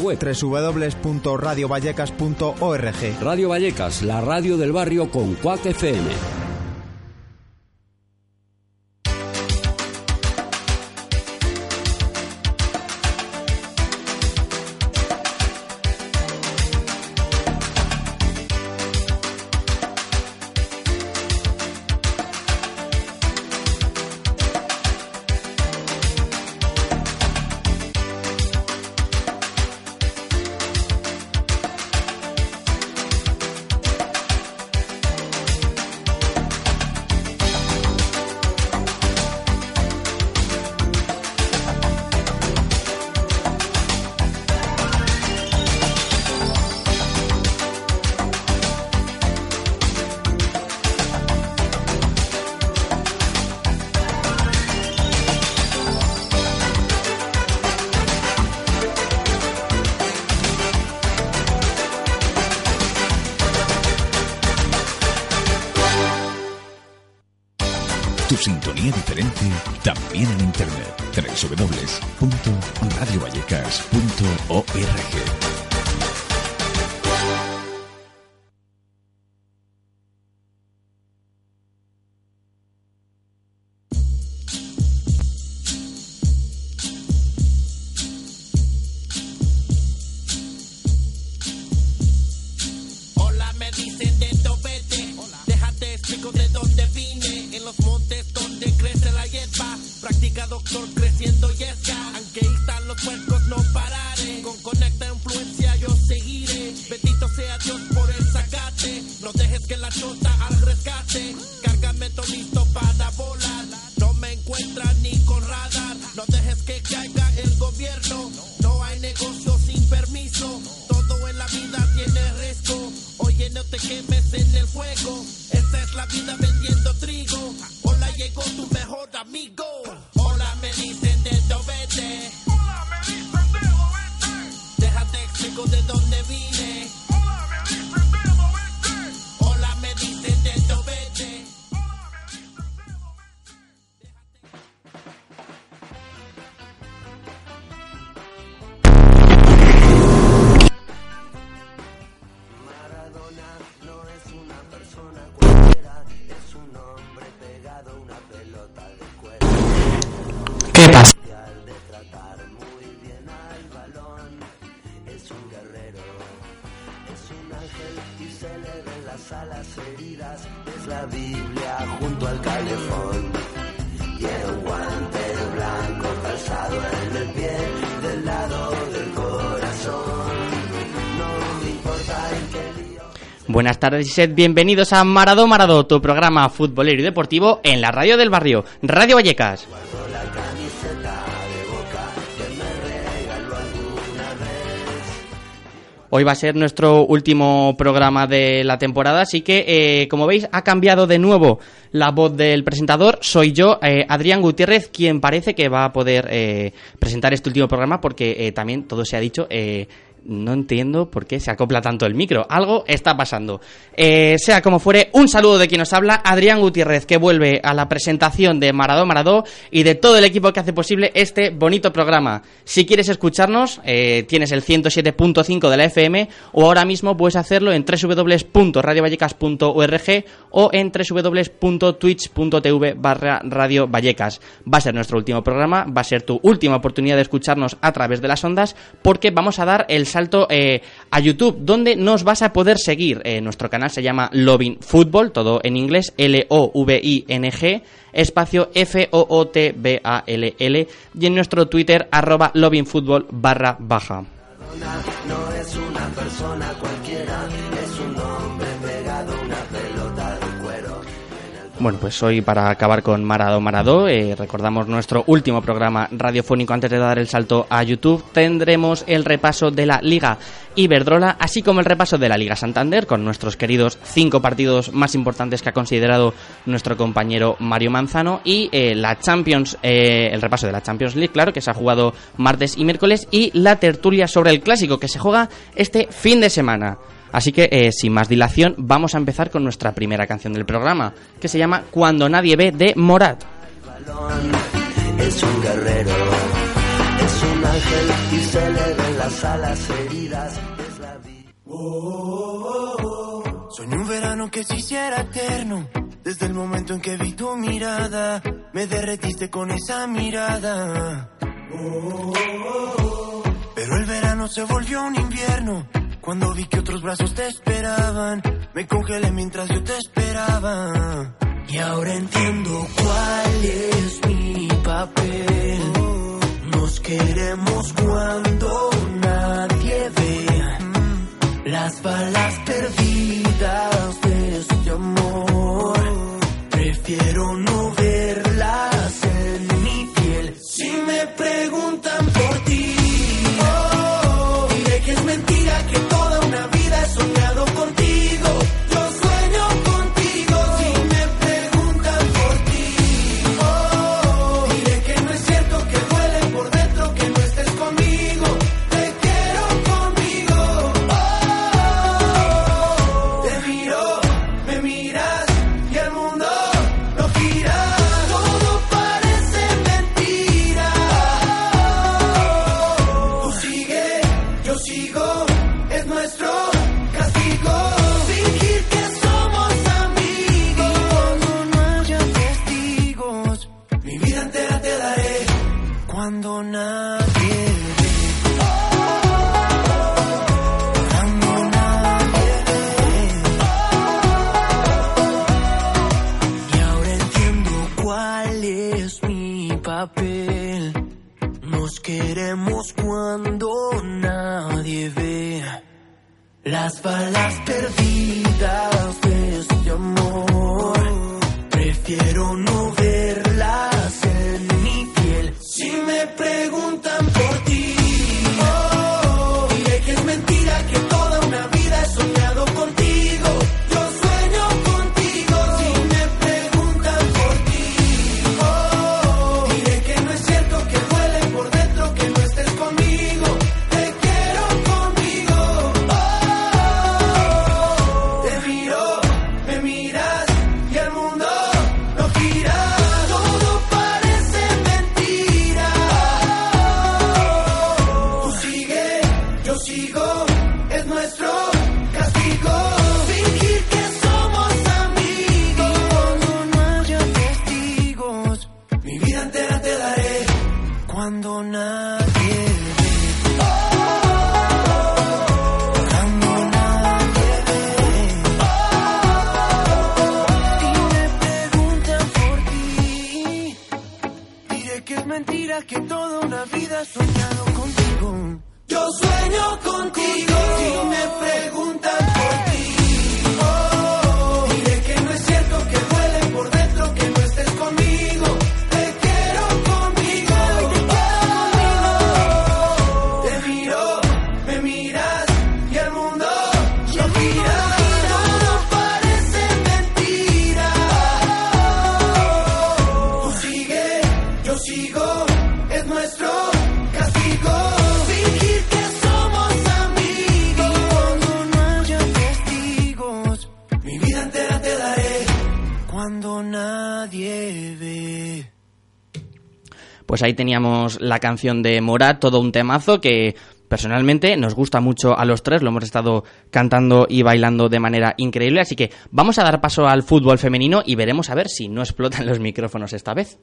Web. www.radiovallecas.org Radio Vallecas, la radio del barrio con Cuac FM. www Buenas tardes y sed bienvenidos a Marado Marado, tu programa futbolero y deportivo en la radio del barrio, Radio Vallecas. Hoy va a ser nuestro último programa de la temporada, así que, eh, como veis, ha cambiado de nuevo la voz del presentador. Soy yo, eh, Adrián Gutiérrez, quien parece que va a poder eh, presentar este último programa, porque también todo se ha dicho no entiendo por qué se acopla tanto el micro. Algo está pasando. Eh, sea como fuere, un saludo de quien nos habla, Adrián Gutiérrez, que vuelve a la presentación de Maradó Maradó y de todo el equipo que hace posible este bonito programa. Si quieres escucharnos, eh, tienes el 107.5 de la FM o ahora mismo puedes hacerlo en www.radiovallecas.org o en www.twitch.tv barra. Va a ser nuestro último programa, va a ser tu última oportunidad de escucharnos a través de las ondas porque vamos a dar el salto eh, a YouTube, donde nos vas a poder seguir. Eh, nuestro canal se llama Loving Football, todo en inglés, L-O-V-I-N-G, espacio F-O-O-T-B-A-L-L, y en nuestro Twitter, arroba Loving Football barra baja. Bueno, pues hoy para acabar con Marado Marado, eh, recordamos nuestro último programa radiofónico antes de dar el salto a YouTube, tendremos el repaso de la Liga Iberdrola, así como el repaso de la Liga Santander con nuestros queridos cinco partidos más importantes que ha considerado nuestro compañero Mario Manzano y eh, la Champions, eh, el repaso de la Champions League, claro, que se ha jugado martes y miércoles y la tertulia sobre el clásico que se juega este fin de semana. Así que, eh, sin más dilación, vamos a empezar con nuestra primera canción del programa, que se llama Cuando nadie ve de Morat. Es un guerrero, es un ángel y se le las alas heridas es la vida. Soñé un verano que se hiciera eterno. Desde el momento en que vi tu mirada, me derretiste con esa mirada. Pero el verano se volvió un invierno. Cuando vi que otros brazos te esperaban, me congelé mientras yo te esperaba. Y ahora entiendo cuál es mi papel. Nos queremos cuando nadie ve las balas perdidas teníamos la canción de Morat, todo un temazo que personalmente nos gusta mucho a los tres, lo hemos estado cantando y bailando de manera increíble, así que vamos a dar paso al fútbol femenino y veremos a ver si no explotan los micrófonos esta vez.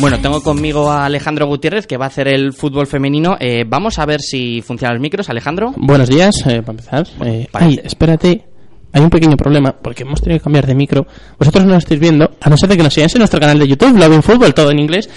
Bueno, tengo conmigo a Alejandro Gutiérrez que va a hacer el fútbol femenino. Eh, vamos a ver si funcionan los micros, Alejandro. Buenos días, eh, para empezar. Eh, ay, espérate. Hay un pequeño problema porque hemos tenido que cambiar de micro. Vosotros no lo estáis viendo, a no ser de que nos sigáis en nuestro canal de YouTube, Loving Football, todo en inglés.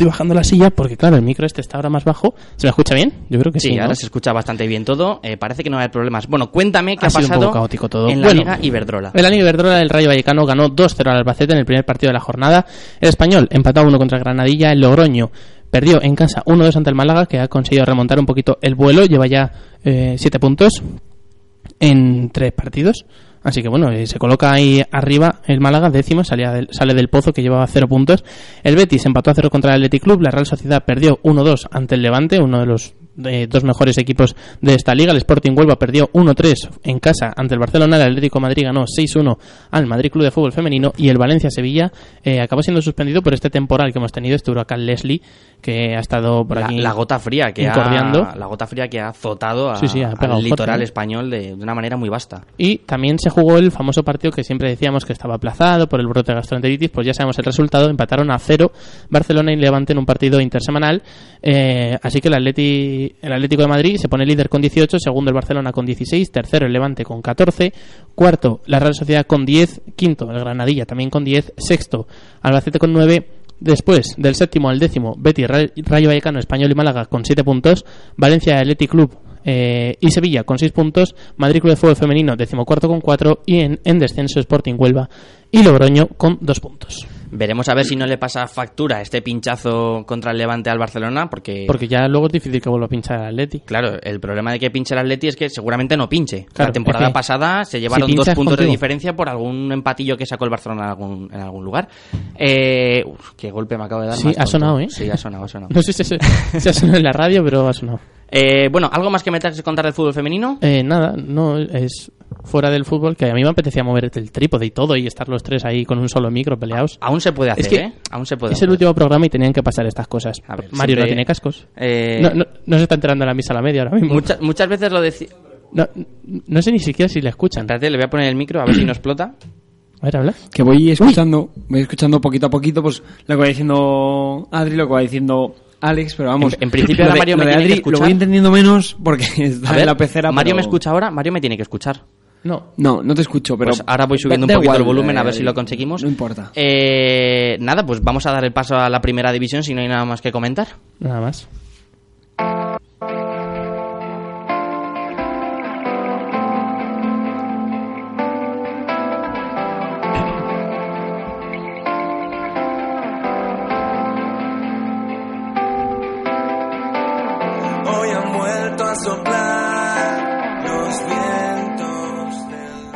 Estoy bajando la silla porque, claro, el micro este está ahora más bajo. ¿Se me escucha bien? Yo creo que sí. Sí, ¿no? ahora se escucha bastante bien todo. Eh, parece que no va a haber problemas. Bueno, cuéntame qué Ha ha, sido un pasado poco caótico todo. en la Bueno, Liga Iberdrola. En la Liga Iberdrola, el Rayo Vallecano ganó 2-0 al Albacete en el primer partido de la jornada. El Español empató a 1 contra el Granadilla. El Logroño perdió en casa 1-2 ante el Málaga, que ha conseguido remontar un poquito el vuelo. Lleva ya 7 puntos en 3 partidos. Así que bueno, eh, se coloca ahí arriba el Málaga, décimo, salía del- sale del pozo que llevaba 0 puntos. El Betis empató a 0 contra el Athletic Club. La Real Sociedad perdió 1-2 ante el Levante, uno de los eh, dos mejores equipos de esta liga. El Sporting Huelva perdió 1-3 en casa ante el Barcelona. El Atlético de Madrid ganó 6-1 al Madrid Club de Fútbol Femenino. Y el Valencia-Sevilla eh, acabó siendo suspendido por este temporal que hemos tenido, este huracán Leslie, que ha estado por La, aquí. la gota fría que ha, la gota fría que ha azotado a- Sí, sí, ha pegado al litoral ¿eh? español de, de una manera muy vasta. Y también se jugó el famoso partido que siempre decíamos que estaba aplazado por el brote de gastroenteritis, pues ya sabemos el resultado, empataron a cero Barcelona y Levante en un partido intersemanal, eh, así que el, Atleti, el Atlético de Madrid se pone líder con 18, segundo el Barcelona con 16, tercero el Levante con 14, cuarto la Real Sociedad con 10, quinto el Granadilla también con 10, sexto Albacete con 9, Después, del séptimo al décimo, Betis, Ra- Rayo Vallecano, Español y Málaga con 7 puntos, Valencia Athletic Club eh, y Sevilla con 6 puntos, Madrid Club de Fútbol Femenino decimocuarto con 4 y en, en descenso Sporting Huelva y Logroño con 2 puntos. Veremos a ver si no le pasa factura este pinchazo contra el Levante al Barcelona, porque, Porque ya luego es difícil que vuelva a pinchar al Atleti. claro, el problema de que pinche el Atleti es que seguramente no pinche. Claro, la temporada es que pasada se llevaron si dos puntos de diferencia por algún empatillo que sacó el Barcelona en algún, en algún lugar. Eh, uf, qué golpe me acabo de dar. Sí, ha sonado, ¿eh? Sí, ha sonado, ha sonado. No sé si se, si ha sonado en la radio, pero ha sonado. Eh, bueno, ¿algo más que me tengas que contar del fútbol femenino? Eh, nada, no es fuera del fútbol que a mí me apetecía mover el trípode y todo y estar los tres ahí con un solo micro peleados. Aún se puede hacer, Es que ¿eh? Aún se puede Es el hacer. último programa y tenían que pasar estas cosas. A ver, Mario no siempre- tiene cascos. Eh, No, no, no se está enterando la misa a la media ahora mismo. muchas, muchas veces lo decía... No, no sé ni siquiera si le escuchan. Espérate, le voy a poner el micro a ver si no explota. A ver, habla. Que voy escuchando, voy escuchando poquito a poquito, pues lo que va diciendo Adri, lo que va diciendo Alex, pero vamos. En- en principio ahora Mario lo me de tiene que Adri escuchar. Lo voy entendiendo menos porque está A ver, en la pecera. Mario pero- me escucha ahora, Mario me tiene que escuchar. No. No, no te escucho, pero. Pues ahora voy subiendo un poquito igual, el volumen a ver eh, si lo conseguimos. No importa. Eh, nada, pues vamos a dar el paso a la primera división si no hay nada más que comentar. Nada más.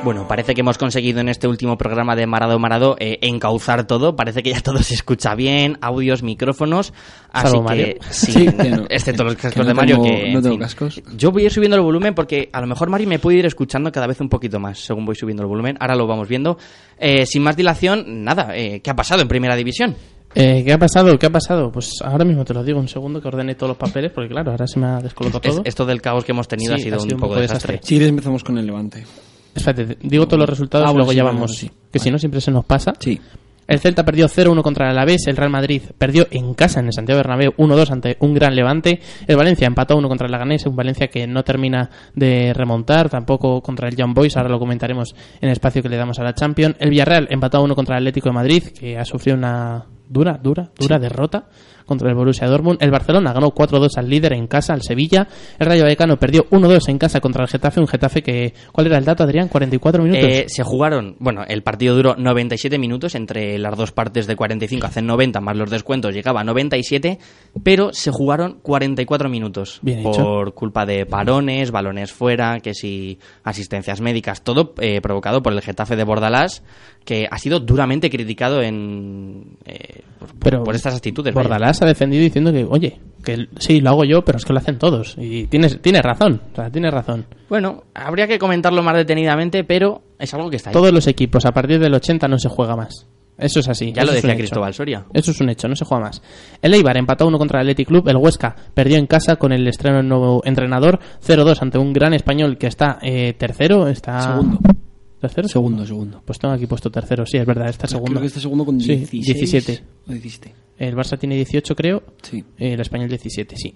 Bueno, parece que hemos conseguido en este último programa de Marado Marado eh, encauzar todo. Parece que ya todo se escucha bien, audios, micrófonos. Así Salvo que, Mario. sí, Sí, que no. excepto los Que cascos no de Mario. tengo- que, no en tengo fin. cascos. Yo voy a ir subiendo el volumen porque a lo mejor Mario me puede ir escuchando cada vez un poquito más según voy subiendo el volumen. Ahora lo vamos viendo. Eh, sin más dilación, nada, eh, ¿qué ha pasado en Primera División? Eh, ¿Qué ha pasado? ¿Qué ha pasado? Pues ahora mismo te lo digo, un segundo que ordene todos los papeles, porque claro, ahora se me ha descolocado Es- todo. esto del caos que hemos tenido Sí, ha sido, un, poco desastre. Si quieres, empezamos con el Levante. Espérate, digo todos los resultados Ah, y luego sí, ya vamos. sí. Que si no, siempre se nos pasa. Sí. El Celta perdió 0-1 contra el Alavés, el Real Madrid perdió en casa en el Santiago Bernabéu 1-2 ante un gran Levante, el Valencia empató 1 contra el Laganés, un Valencia que no termina de remontar, tampoco contra el Young Boys, ahora lo comentaremos en el espacio que le damos a la Champions. El Villarreal empató 1 contra el Atlético de Madrid, que ha sufrido una dura, dura, dura derrota contra el Borussia Dortmund. El Barcelona ganó 4-2 al líder en casa, al Sevilla. El Rayo Vallecano perdió 1-2 en casa contra el Getafe, un Getafe que ¿cuál era el dato, Adrián? 44 minutos. Eh, se jugaron, bueno, el partido duró 97 minutos entre las dos partes de 45, hacen 90 más los descuentos, llegaba a 97, pero se jugaron 44 minutos Bien hecho. por culpa de parones, balones fuera, que si asistencias médicas, todo eh, provocado por el Getafe de Bordalás, que ha sido duramente criticado en eh, por, Pero por estas actitudes. vaya. Bordalás ha defendido diciendo que, oye, que sí, lo hago yo, pero es que lo hacen todos. Y tienes, tienes razón, o sea, tienes razón. Bueno, habría que comentarlo más detenidamente, pero es algo que está ahí. Todos los equipos, a partir del 80 no se juega más. Eso es así. ya eso lo decía hecho. Cristóbal Soria. Eso es un hecho, no se juega más. El Eibar empató uno contra el Athletic Club. El Huesca perdió en casa con el estreno del nuevo entrenador. 0-2 ante un gran español que está eh, tercero. Está... Segundo. ¿Tercero? Segundo, segundo. Pues tengo aquí puesto tercero, sí, es verdad, está segundo. Creo que está segundo con Sí, 16. 17. o 17. El Barça tiene 18, creo. Sí. El español 17, sí.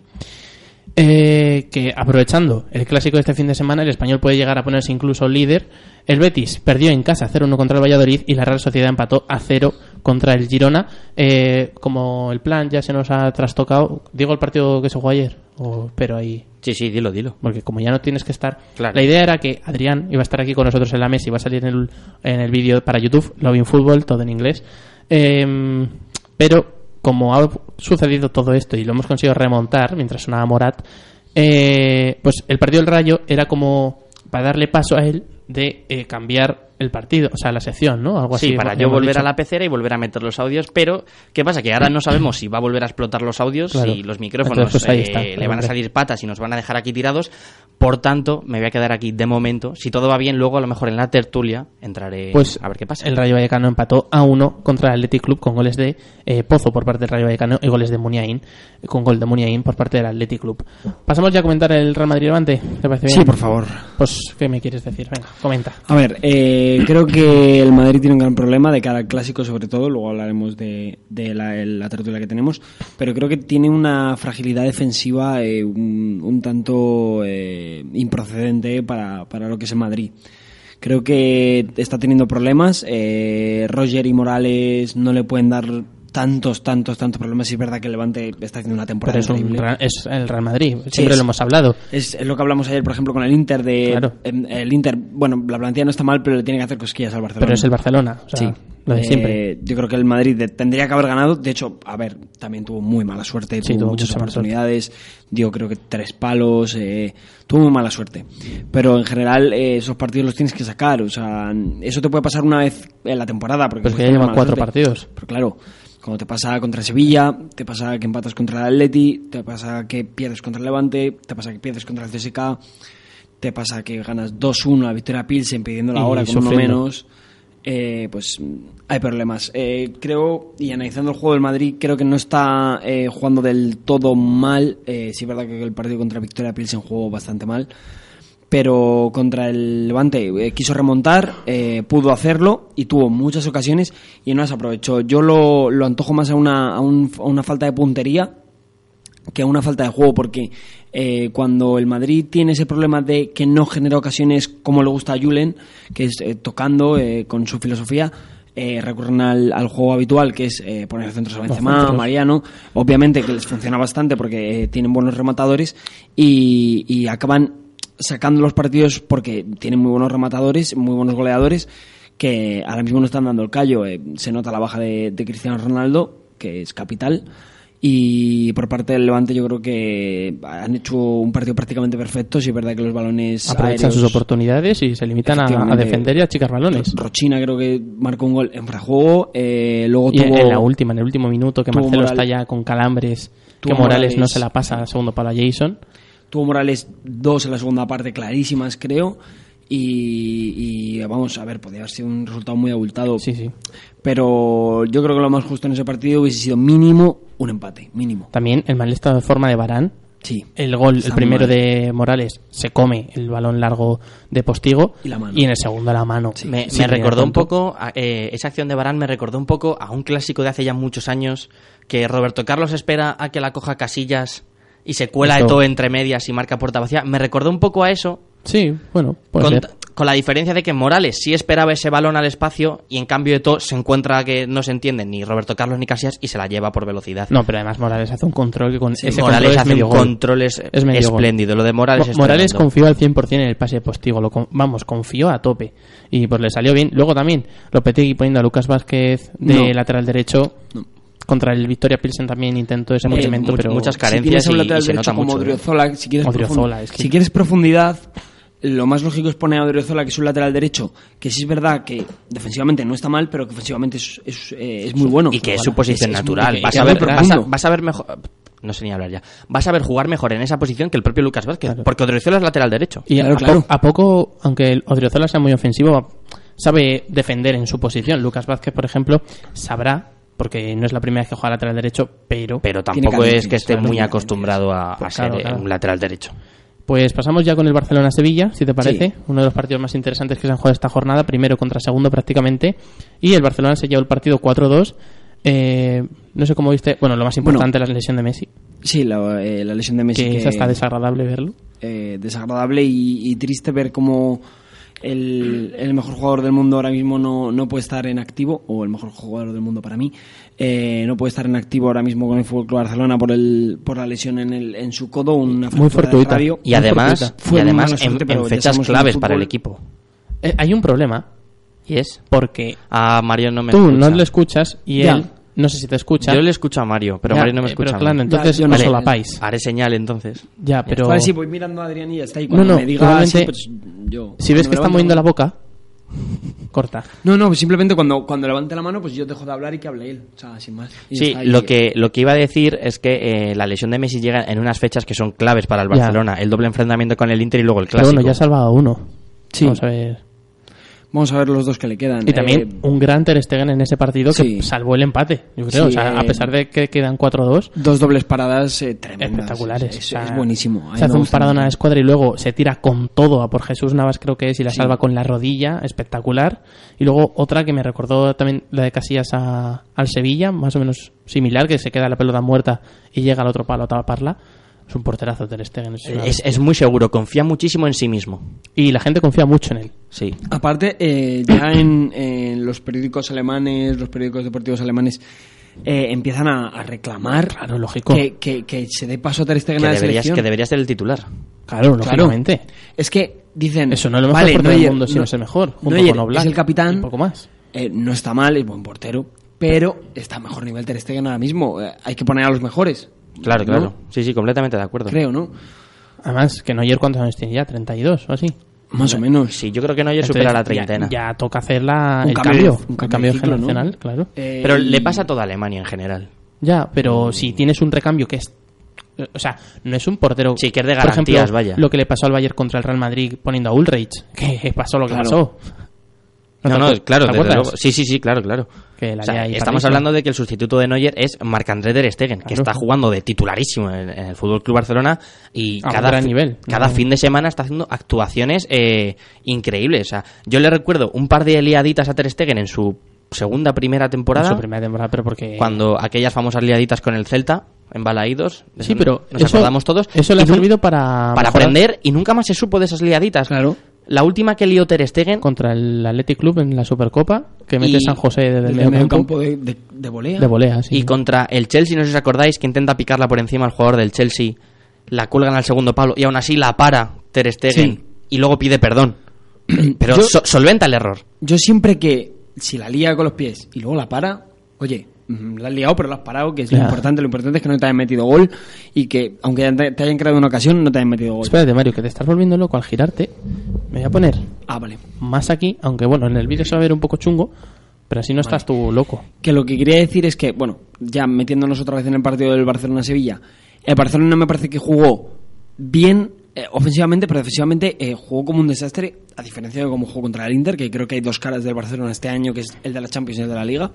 Eh, que aprovechando el clásico de este fin de semana, el español puede llegar a ponerse incluso líder. El Betis perdió en casa 0-1 contra el Valladolid y la Real Sociedad empató a 0 contra el Girona. Eh, como el plan ya se nos ha trastocado, digo el partido que se jugó ayer, o pero ahí Sí, sí, dilo, dilo. porque como ya no tienes que estar. Claro. La idea era que Adrián iba a estar aquí con nosotros en la mesa y va a salir en el, en el vídeo para YouTube, Loving Football, todo en inglés. Em, pero como ha sucedido todo esto y lo hemos conseguido remontar mientras sonaba Morat, eh, pues el partido del Rayo era como para darle paso a él de eh, cambiar el partido, o sea, la sección, ¿no? Algo así. Sí, para yo volver dicho. a la pecera y volver a meter los audios, pero ¿qué pasa? Que ahora no sabemos si va a volver a explotar los audios, Claro. si los micrófonos Entonces, pues ahí eh, está, le claro, van a salir patas y nos van a dejar aquí tirados. Por tanto, me voy a quedar aquí de momento. Si todo va bien, luego a lo mejor en la tertulia entraré Pues a ver qué pasa. el Rayo Vallecano empató a uno contra el Athletic Club con goles de eh, Pozo por parte del Rayo Vallecano y goles de Muniain, con gol de Muniain por parte del Athletic Club. Pasamos ya a comentar el Real Madrid Levante. ¿Te parece bien? Sí, por favor. Pues, ¿qué me quieres decir? Venga, comenta. A ver, eh, creo que el Madrid tiene un gran problema de cara al clásico, sobre todo. Luego hablaremos de, la, la tertulia que tenemos. Pero creo que tiene una fragilidad defensiva eh, un, tanto eh, improcedente para, para lo que es el Madrid. Creo que está teniendo problemas. eh, Roger y Morales no le pueden dar tantos, tantos, tantos problemas. Y es verdad que el Levante está haciendo una temporada Pero es, increíble. Es el Real Madrid, siempre es- lo hemos hablado. Es, es lo que hablamos ayer, por ejemplo, con el Inter de Claro. em, el Inter, bueno, la plantilla no está mal, pero le tiene que hacer cosquillas al Barcelona. Pero es el Barcelona, o sea, Sí. lo de Eh, siempre. Yo creo que el Madrid de- tendría que haber ganado. De hecho, a ver, también tuvo muy mala suerte. Sí, tuvo, tuvo muchas oportunidades. Dio, creo que tres palos. eh, tuvo muy mala suerte. Pero en general, eh, esos partidos los tienes que sacar. O sea, eso te puede pasar una vez en la temporada. Porque Pues que ya llevan cuatro suerte. partidos. Pero claro, cuando te pasa contra el Sevilla, te pasa que empatas contra el Atleti, te pasa que pierdes contra el Levante, te pasa que pierdes contra el CSK, te pasa que ganas 2-1 a Victoria Pilsen pidiendo la Y hora con uno menos. eh, pues hay problemas. Eh, creo, y analizando el juego del Madrid, creo que no está eh, jugando del todo mal. Eh, sí es verdad que el partido contra Victoria Pilsen jugó bastante mal pero contra el Levante eh, quiso remontar, eh, pudo hacerlo y tuvo muchas ocasiones y no las aprovechó. Yo lo, lo antojo más a una, a, un- a una falta de puntería que a una falta de juego, porque eh, cuando el Madrid tiene ese problema de que no genera ocasiones como le gusta a Julen, que es eh, tocando eh, con su filosofía, eh, recurren al, al juego habitual, que es eh, poner centros a Benzema. Mariano, obviamente que les funciona bastante porque eh, tienen buenos rematadores y, y acaban sacando los partidos porque tienen muy buenos rematadores, muy buenos goleadores, que ahora mismo no están dando el callo. Eh, se nota la baja de, de Cristiano Ronaldo, que es capital. Y por parte del Levante yo creo que han hecho un partido prácticamente perfecto. Si es verdad que los balones Aprovechan aéreos- sus oportunidades y se limitan a, defender y a achicar balones. Rochina creo que marcó un gol en juego. Eh, luego Y tuvo en la última, en el último minuto, que Marcelo Moral- está ya con calambres, que Morales, no se la pasa segundo palo a Jason. Tuvo Morales dos en la segunda parte clarísimas, creo. Y, y, vamos a ver, podría haber sido un resultado muy abultado. Sí, sí. Pero yo creo que lo más justo en ese partido hubiese sido mínimo un empate, mínimo. También el mal estado de forma de Barán. Sí. El gol, el primero mal. de Morales, se come el balón largo de Postigo. Y la mano. en el segundo la mano. Me, Sí, me recordó un poco, a- eh, esa acción de Barán me recordó un poco a un clásico de hace ya muchos años, que Roberto Carlos espera a que la coja Casillas y se cuela Esto- de todo entre medias y marca puerta vacía. Me recordó un poco a eso, Sí, bueno, puede con, ser. con la diferencia de que Morales sí esperaba ese balón al espacio y en cambio de todo se encuentra que no se entienden ni Roberto Carlos ni Casillas y se la lleva por velocidad. No, pero además Morales hace un control que con ese Morales control es hace medio un gol. control es- Es gol. espléndido. Lo de Morales Mo- es Morales confió al 100% en el pase de Postigo, lo con- vamos, confió a tope y pues le salió bien. Luego también Lopetegui poniendo a Lucas Vázquez de No. lateral derecho. Contra el Victoria Pilsen también intentó ese movimiento, much- pero muchas Si carencias a un y- lateral y se nota como mucho. Odriozola, si quieres, Odriozola, profund- es que- si quieres profundidad, lo más lógico es poner a Odriozola, que es un lateral derecho, que sí es verdad que defensivamente no está mal, pero que ofensivamente es, es, eh, es muy bueno. y que es su posición es- es muy- natural. vas, a ver, vas, a, profundo. vas a ver mejor. No sé ni hablar ya. Vas a ver jugar mejor en esa posición que el propio Lucas Vázquez. Claro. Porque Odriozola es lateral derecho. Y Claro, a, claro. a poco, aunque Odriozola sea muy ofensivo, sabe defender en su posición. Lucas Vázquez, por ejemplo, sabrá, porque no es la primera vez que juega lateral derecho, pero... Pero tampoco es que esté muy acostumbrado a, a Pues ser claro, eh, claro. un lateral derecho. Pues pasamos ya con el Barcelona-Sevilla, si te parece. Sí. Uno de los partidos más interesantes que se han jugado esta jornada, primero contra segundo prácticamente. Y el Barcelona se llevó el partido 4-2. Eh, no sé cómo viste. Bueno, lo más importante, la lesión de Messi. Sí, la, eh, la lesión de Messi. que que- es hasta desagradable verlo. eh, desagradable y, y triste ver cómo el, el mejor jugador del mundo ahora mismo no, no puede estar en activo, o el mejor jugador del mundo para mí, eh, no puede estar en activo ahora mismo con el Fútbol Club Barcelona por el por la lesión en, el, en su codo, una Muy de fortuita. radio. Y además, fortuita. Fue y además en, suerte, pero en fechas en claves el para el equipo. Eh, hay un problema, Y es. porque A Mario no me tú escucha. no le escuchas y Ya. él, no sé si te escucha. Yo le escucho a Mario, pero Ya, Mario no me eh, escucha. Pero a mí. claro, entonces Ya, yo no sé. solapáis. Haré señal entonces. Ya, pero Vale, sí, voy mirando a Adrián y ya está. Y cuando No, no, me diga así, pues yo... si ves que está moviendo la boca, Corta. No, no, simplemente cuando, cuando levante la mano, pues yo dejo de hablar y que hable él. O sea, sin más. Y Sí, lo que, lo que iba a decir es que eh, la lesión de Messi llega en unas fechas que son claves para el Ya. Barcelona. El doble enfrentamiento con el Inter y luego el Pero clásico. bueno, ya ha salvado a uno. Sí. Vamos a ver. Vamos a ver los dos que le quedan. Y también Eh, un gran Ter Stegen en ese partido que sí. salvó el empate, yo creo. Sí, o sea, a pesar de que quedan 4-2, dos dobles paradas eh, tremendas. espectaculares. Es, O sea, es buenísimo. Se hace un paradón a la escuadra y luego se tira con todo a por Jesús Navas, creo que es, y la Sí. salva con la rodilla, espectacular. Y luego otra que me recordó también la de Casillas a- al Sevilla, más o menos similar, que se queda la pelota muerta y llega al otro palo a taparla. Es un porterazo Ter Stegen. es una Es, es muy seguro, confía muchísimo en sí mismo. Y la gente confía mucho en él. Sí. Aparte, eh, ya en, en los periódicos alemanes, los periódicos deportivos alemanes, eh, empiezan a, a reclamar Claro, lógico. que, que, que se dé paso a Ter Stegen Que a la deberías, selección. que deberías ser el titular. Claro, Claro. lógicamente. Es que dicen... Eso no es lo mejor vale, portero del Neuer- mundo, sino no- es el mejor. Junto Neuer con Oblak. es el capitán. Y poco más. Eh, no está mal, es buen portero, pero está a mejor nivel Ter Stegen ahora mismo. Eh, hay que poner a los mejores. Claro, ¿no? claro. Sí, sí, completamente de acuerdo. Creo, ¿no? Además, que Neuer cuántos años tiene ya, 32 o así. Más o menos. Sí, yo creo que no ya Entonces, supera la ya- treintena. Ya, toca hacer la, Un el cambio un el cambio ciclo, ¿no? generacional, claro. Eh, Pero le pasa a toda Alemania en general. Ya, pero si tienes un recambio que es... O sea, no es un portero... Sí, que es de Por ejemplo, garantías, vaya. lo que le pasó al Bayern contra el Real Madrid poniendo a Ulreich, que pasó lo que Claro. pasó. No, no, claro. Sí, sí, sí, claro, claro. Que la O sea, lía ahí estamos hablando de que el sustituto de Neuer es Marc-André Ter Stegen, que está jugando de titularísimo en, el Fútbol Club Barcelona y A cada, nivel. cada No. fin de semana está haciendo actuaciones eh, increíbles. O sea, yo le recuerdo un par de liaditas a Ter Stegen en su segunda, primera temporada, En su primera temporada, pero porque... cuando aquellas famosas liaditas con el Celta, en Balaídos. Sí, pero nos eso- acordamos todos. Eso le ha servido para... para mejorar aprender y nunca más se supo de esas liaditas. Claro. La última que lió Ter Stegen Contra el Athletic Club en la Supercopa, que mete Y- San José desde el medio el medio campo. campo de, de, de volea. De volea, sí. Y contra el Chelsea, no sé si os acordáis, que intenta picarla por encima al jugador del Chelsea, la cuelgan al segundo palo y aún así la para Ter Stegen Sí. y luego pide perdón. Pero Yo- so- solventa el error. Yo siempre que, si la lía con los pies y luego la para, oye, la has liado, pero la has parado, que es lo importante. Lo importante es que no te hayan metido gol y que, aunque te hayan creado una ocasión, no te hayan metido gol. Espérate, Mario, que te estás volviendo loco al girarte. Me voy a poner Ah, vale. más aquí, aunque bueno, en el vídeo se va a ver un poco chungo, pero así no estás tú loco. Que lo que quería decir es que, bueno, ya metiéndonos otra vez en el partido del Barcelona-Sevilla, el Barcelona me parece que jugó bien eh, ofensivamente, pero defensivamente eh, jugó como un desastre, a diferencia de cómo jugó contra el Inter, que creo que hay dos caras del Barcelona este año, que es el de la Champions y el de la Liga.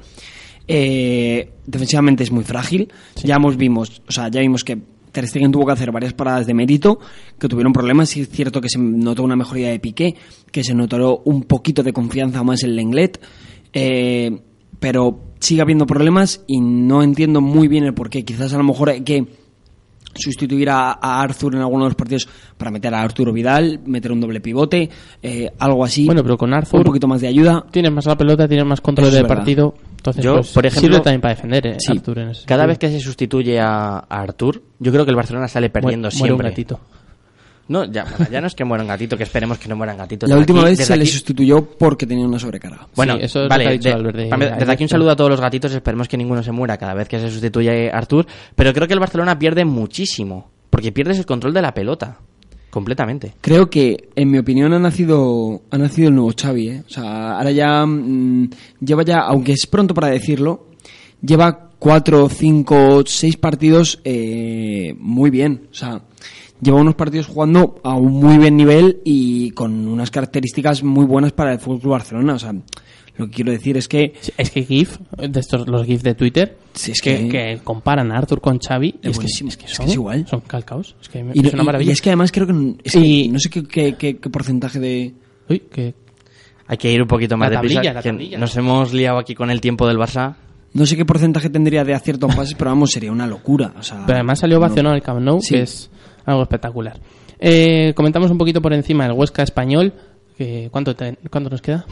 Eh, defensivamente es muy frágil. Ya hemos vimos, o sea, ya vimos que Ter Stegen tuvo que hacer varias paradas de mérito, que tuvieron problemas. Y es cierto que se notó una mejoría de Piqué, que se notó un poquito de confianza más en Lenglet. Eh, pero sigue habiendo problemas y no entiendo muy bien el porqué. Quizás a lo mejor hay que sustituir a, a Arthur en alguno de los partidos para meter a Arturo Vidal, meter un doble pivote, eh, algo así. Bueno, pero con Arthur un poquito más de ayuda. tienes más la pelota, tienes más control es del verdad. partido. Entonces, Yo, pues, por ejemplo- sirve también para defender, eh, Sí. Arthur en ese Cada sentido. vez que se sustituye a, a Artur, yo creo que el Barcelona sale perdiendo muere un siempre. No, ya, bueno, ya no es que muera un gatito, que esperemos que no mueran gatitos. La Desde última aquí- vez se le aquí- sustituyó porque tenía una sobrecarga. Bueno, Sí, eso es lo que ha dicho de- Albert de- desde aquí un saludo a todos los gatitos, esperemos que ninguno se muera cada vez que se sustituye a Artur, pero creo que el Barcelona pierde muchísimo, porque pierdes el control de la pelota, completamente. Creo que, en mi opinión, ha nacido, ha nacido el nuevo Xavi. ¿eh? O sea, ahora ya mm, lleva ya, aunque es pronto para decirlo, lleva cuatro, cinco, seis partidos eh, muy bien. O sea, lleva unos partidos jugando a un muy buen nivel y con unas características muy buenas para el Fútbol Barcelona. O sea, lo que quiero decir es que Es que GIF, de estos, los GIF de Twitter, Sí, es que, que- que comparan a Arthur con Xavi, y Es que, es que es que son, es igual. son calcaos. Es que y, es una maravilla. y es que además creo que, es que Y- no sé qué, qué- qué- qué porcentaje de Uy, que Hay que ir un poquito más La deprisa, tablilla, la tablilla. nos hemos liado aquí con el tiempo del Barça. no sé qué porcentaje tendría de acierto en pases, pero vamos, sería una locura. O sea, Pero además salió no- ovacionado el Camp Nou, Sí. que es algo espectacular. Eh, comentamos un poquito por encima el Huesca español. Que, ¿cuánto, te- ¿Cuánto nos queda?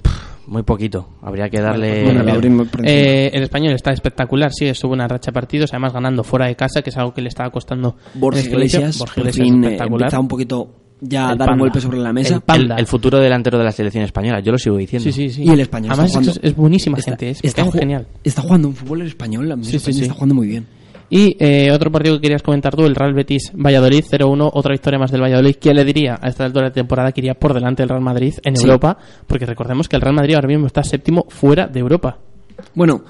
Muy poquito, habría que darle... Bueno, abrimos por encima. Eh, el español está espectacular, sí, estuvo una racha de partidos, además ganando fuera de casa, que es algo que le estaba costando. Borja en este. Iglesias, por Iglesias fin, eh, espectacular. empieza un poquito ya a El dar un golpe sobre la mesa. El panda. el, el futuro delantero de la selección española, yo lo sigo diciendo. Sí, sí, sí. Y el español Además está es, jugando- es buenísima Está- gente, es, está, genial. está jugando un fútbol español, a mí me Sí, sí. está jugando muy bien. Y eh, otro partido que querías comentar tú, el Real Betis Valladolid 0-1, otra victoria más del Valladolid. ¿Quién le diría a esta altura de temporada que iría por delante del Real Madrid en Sí. Europa? Porque recordemos que el Real Madrid ahora mismo está séptimo fuera de Europa. Bueno,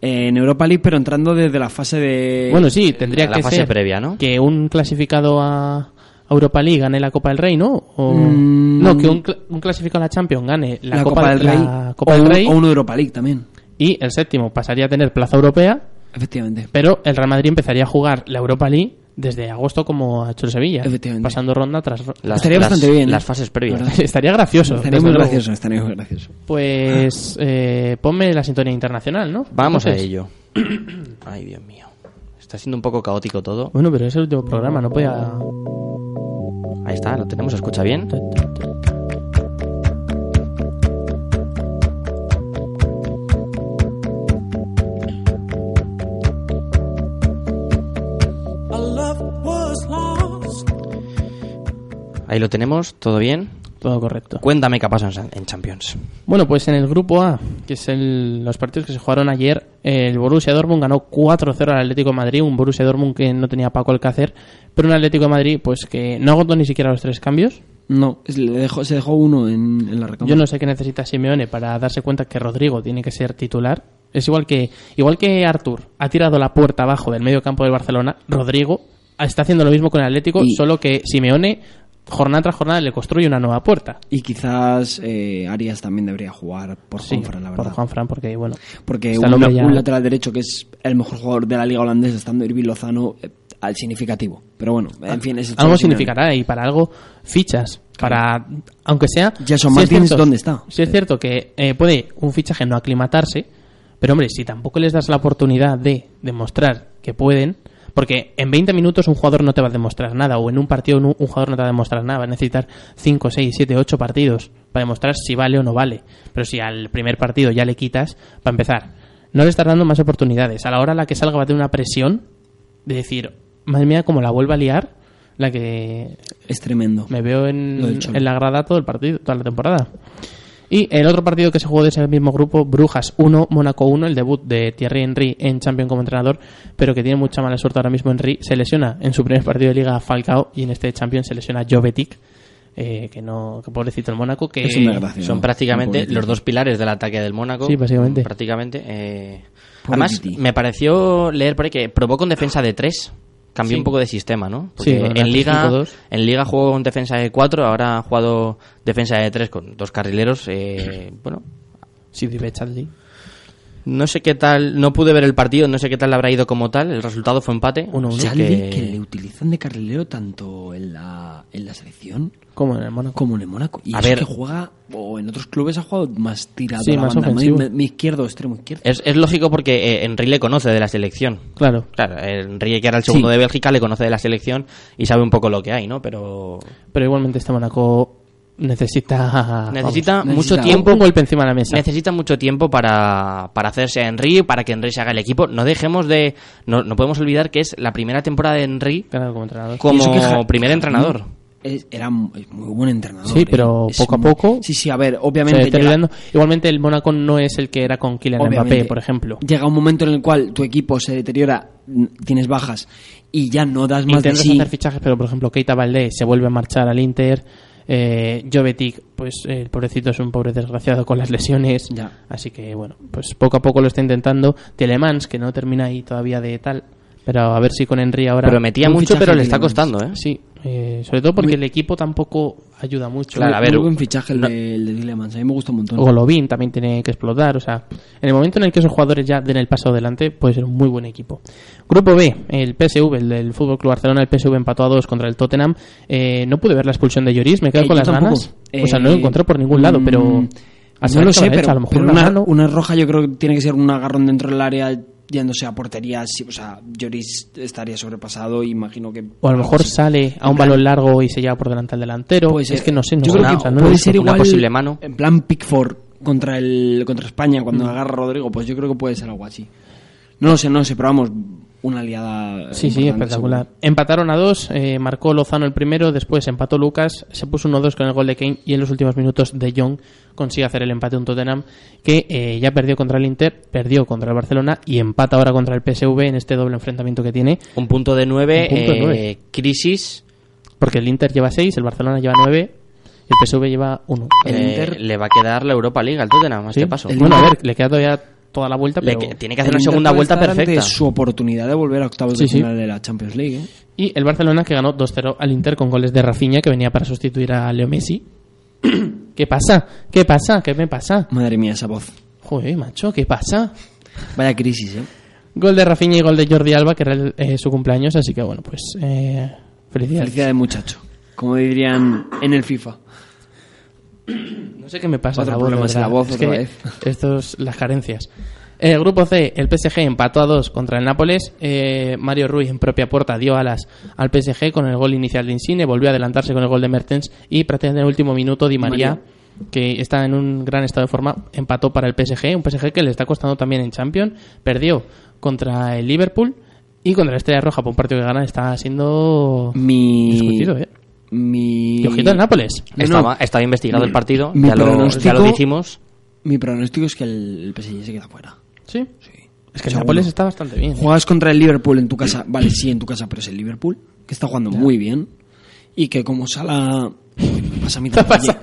eh, en Europa League, pero entrando desde la fase de... Bueno, sí, tendría la que fase ser previa, ¿no? que un clasificado a Europa League gane la Copa del Rey, ¿no? O... Mm. No, que un, cl- un clasificado a la Champions gane la, la, Copa, del Rey. la Copa o, del un- Rey o uno de Europa League también, y el séptimo pasaría a tener plaza europea, efectivamente. pero el Real Madrid empezaría a jugar la Europa League desde agosto como ha hecho el Sevilla, Efectivamente. pasando ronda tras ronda. Las, Estaría las- bastante bien, ¿eh? Las fases previas. ¿Verdad? Estaría gracioso. Estaría muy gracioso, estaría muy gracioso. Pues eh, ponme la sintonía internacional, ¿no? Vamos a Entonces- ello. Ay, Dios mío. Está siendo un poco caótico todo. Bueno, pero es el último programa, no podía... Ahí está, lo tenemos, ¿se escucha bien? Ahí lo tenemos, ¿todo bien? Todo correcto. Cuéntame qué pasa en en Champions. Bueno, pues en el grupo A, que es el- los partidos que se jugaron ayer, el Borussia Dortmund ganó 4-0 al Atlético de Madrid, un Borussia Dortmund que no tenía Paco Alcácer, pero un Atlético de Madrid pues que no agotó ni siquiera los tres cambios. No, dejó, se dejó uno en, en la recámara. Yo no sé qué necesita Simeone para darse cuenta que Rodrigo tiene que ser titular. Es igual que igual que Artur ha tirado la puerta abajo del medio campo del Barcelona, Rodrigo está haciendo lo mismo con el Atlético, Y- solo que Simeone jornada tras jornada le construye una nueva puerta. Y quizás eh, Arias también debería jugar por Sí, Juanfran, la por verdad. Juanfran, porque bueno, Porque un, ya- un lateral derecho que es el mejor jugador de la liga holandesa, estando Irving Lozano, eh, al significativo. Pero bueno, en fin, es algo significará y para algo fichas para aunque sea Jason si es Martins, cierto- ¿dónde está? si es cierto que eh, puede un fichaje no aclimatarse pero hombre si tampoco les das la oportunidad de demostrar que pueden porque en 20 minutos un jugador no te va a demostrar nada o en un partido un, un jugador no te va a demostrar nada. Va a necesitar 5, 6, 7, 8 partidos para demostrar si vale o no vale. Pero si al primer partido ya le quitas para empezar. No le estás dando más oportunidades. A la hora a la que salga va a tener una presión de decir madre mía como la vuelva a liar la que Es tremendo. me veo en, en la grada todo el partido, toda la temporada. Y el otro partido que se jugó de ese mismo grupo, Brujas 1, Mónaco 1, el debut de Thierry Henry en Champions como entrenador, pero que tiene mucha mala suerte ahora mismo Henry. Se lesiona en su primer partido de Liga a Falcao y en este Champions se lesiona a Jovetic, eh, que no, que pobrecito el Mónaco, que. Son prácticamente los dos pilares del ataque del Mónaco. Sí, básicamente. Prácticamente. eh, Además, me pareció leer por ahí que probó con defensa de 3. Cambió Sí. un poco de sistema, ¿no? Sí, Porque en Liga 3-5-2. en Liga jugó con defensa de 4, ahora ha jugado defensa de 3 con dos carrileros. eh, bueno, sí, Dive Chadli. no sé qué tal, no pude ver el partido, no sé qué tal le habrá ido como tal. El resultado fue empate. 1-1. así Charlie, que- que... le utilizan de carrilero tanto en la, en la selección Como en el Mónaco. como en el Mónaco. Y A ver. que juega, o en otros clubes ha jugado más tirado Sí, más banda, ofensivo. Mi, mi izquierdo, extremo izquierdo. Es, es lógico porque eh, Henry le conoce de la selección. Claro. Claro, Henry, que era el segundo Sí. de Bélgica, le conoce de la selección y sabe un poco lo que hay, ¿no? Pero Pero igualmente este Mónaco necesita... necesita vamos, mucho necesita- tiempo. Un golpe encima de la mesa. Necesita mucho tiempo para, para hacerse a Henry, para que Henry se haga el equipo. No dejemos de. No, no podemos olvidar que es la primera temporada de Henry Claro, como entrenador. primer entrenador. Es- era muy buen entrenador. Sí, ¿eh? pero Es poco a poco Sí, sí, a ver, obviamente. llega-. Igualmente el Mónaco no es el que era con Kylian. Mbappé, por ejemplo. Llega un momento en el cual tu equipo se deteriora, tienes bajas y ya no das más de Intentas sí. hacer fichajes, pero por ejemplo Keita Valdés se vuelve a marchar al Inter. Eh, Jovetic, pues eh, el pobrecito es un pobre desgraciado con las lesiones. Ya. Así que bueno, pues poco a poco lo está intentando. Telemans, que no termina ahí todavía de tal. Pero a ver si con Henry ahora. Prometía un mucho, pero le está costando, ¿eh? Sí, eh, sobre todo porque Muy- el equipo tampoco ayuda mucho. Claro, a ver, Muy buen fichaje el no- de, el de Tillemans, a mí me gusta un montón. Golovin también tiene que explotar. O sea, en el momento en el que esos jugadores ya den el paso adelante, puede ser un muy buen equipo. Grupo B, el PSV, el del Fútbol Club Barcelona, el PSV empató a dos contra el Tottenham. Eh, no pude ver la expulsión de Lloris, me quedo Eh, con las tampoco. ganas. o sea, no lo Eh, encontré por ningún lado, pero. mm, a no lo sé, pero, a lo mejor pero una una roja yo creo que tiene que ser un agarrón dentro del área yéndose a portería. sí, o sea, Lloris estaría sobrepasado imagino que... O a lo mejor sale a un plan, balón largo y se lleva por delante al delantero. puede es que no sé, no Yo creo o que sea, no puede ser Una posible mano. en plan Pickford contra el contra España cuando Mm. agarra a Rodrigo, pues yo creo que puede ser algo así. No lo sé, no lo sé, pero vamos, una aliada. Sí, sí, espectacular. Empataron a dos, eh, marcó Lozano el primero, después empató Lucas, se puso 1-2 con el gol de Kane y en los últimos minutos de Jong consigue hacer el empate un Tottenham que eh, ya perdió contra el Inter, perdió contra el Barcelona y empata ahora contra el PSV en este doble enfrentamiento que tiene, Un punto de nueve, Un punto de eh, nueve. crisis. porque el Inter lleva 6, el Barcelona lleva 9 y el PSV lleva 1. El eh, Inter- le va a quedar la Europa League al Tottenham a este paso. Bueno, a ver, le queda todavía toda la vuelta, pero... que- tiene que hacer una segunda vuelta perfecta. su oportunidad de volver a octavos Sí, de sí. final de la Champions League. ¿eh? Y el Barcelona que ganó 2-0 al Inter con goles de Rafinha que venía para sustituir a Leo Messi. ¿Qué pasa? ¿Qué pasa? ¿Qué me pasa? Madre mía, esa voz. Joder, macho, ¿qué pasa? Vaya crisis, ¿eh? Gol de Rafinha y gol de Jordi Alba, que era el- eh, su cumpleaños, así que bueno, pues eh, felicidades. Felicidades, muchacho. Como dirían en el FIFA. No sé qué me pasa Otro la voz, problema es la verdad. voz Es otra que vez. Estos, las carencias. El grupo C, el PSG empató a 2 contra el Nápoles. Eh, Mario Ruiz en propia puerta dio alas al PSG con el gol inicial de Insigne. Volvió a adelantarse con el gol de Mertens. Y prácticamente en el último minuto, Di María, María. que está en un gran estado de forma, empató para el PSG. Un PSG que le está costando también en Champions. Perdió contra el Liverpool. Y contra la Estrella Roja, por un partido que gana, está siendo Mi. discutido, ¿eh? Mi. Y ojito al Nápoles. Estaba, no. estaba investigado el partido, Mi ya lo, ya pronóstico- lo dijimos. Mi pronóstico es que el, el PSG se queda fuera. ¿Sí? Es que el. Nápoles está bastante bien. Juegas contra el Liverpool en tu casa. Vale, sí, en tu casa, pero es el Liverpool, que está jugando muy bien. Y que como Sala. Pasa a mí también. Oye,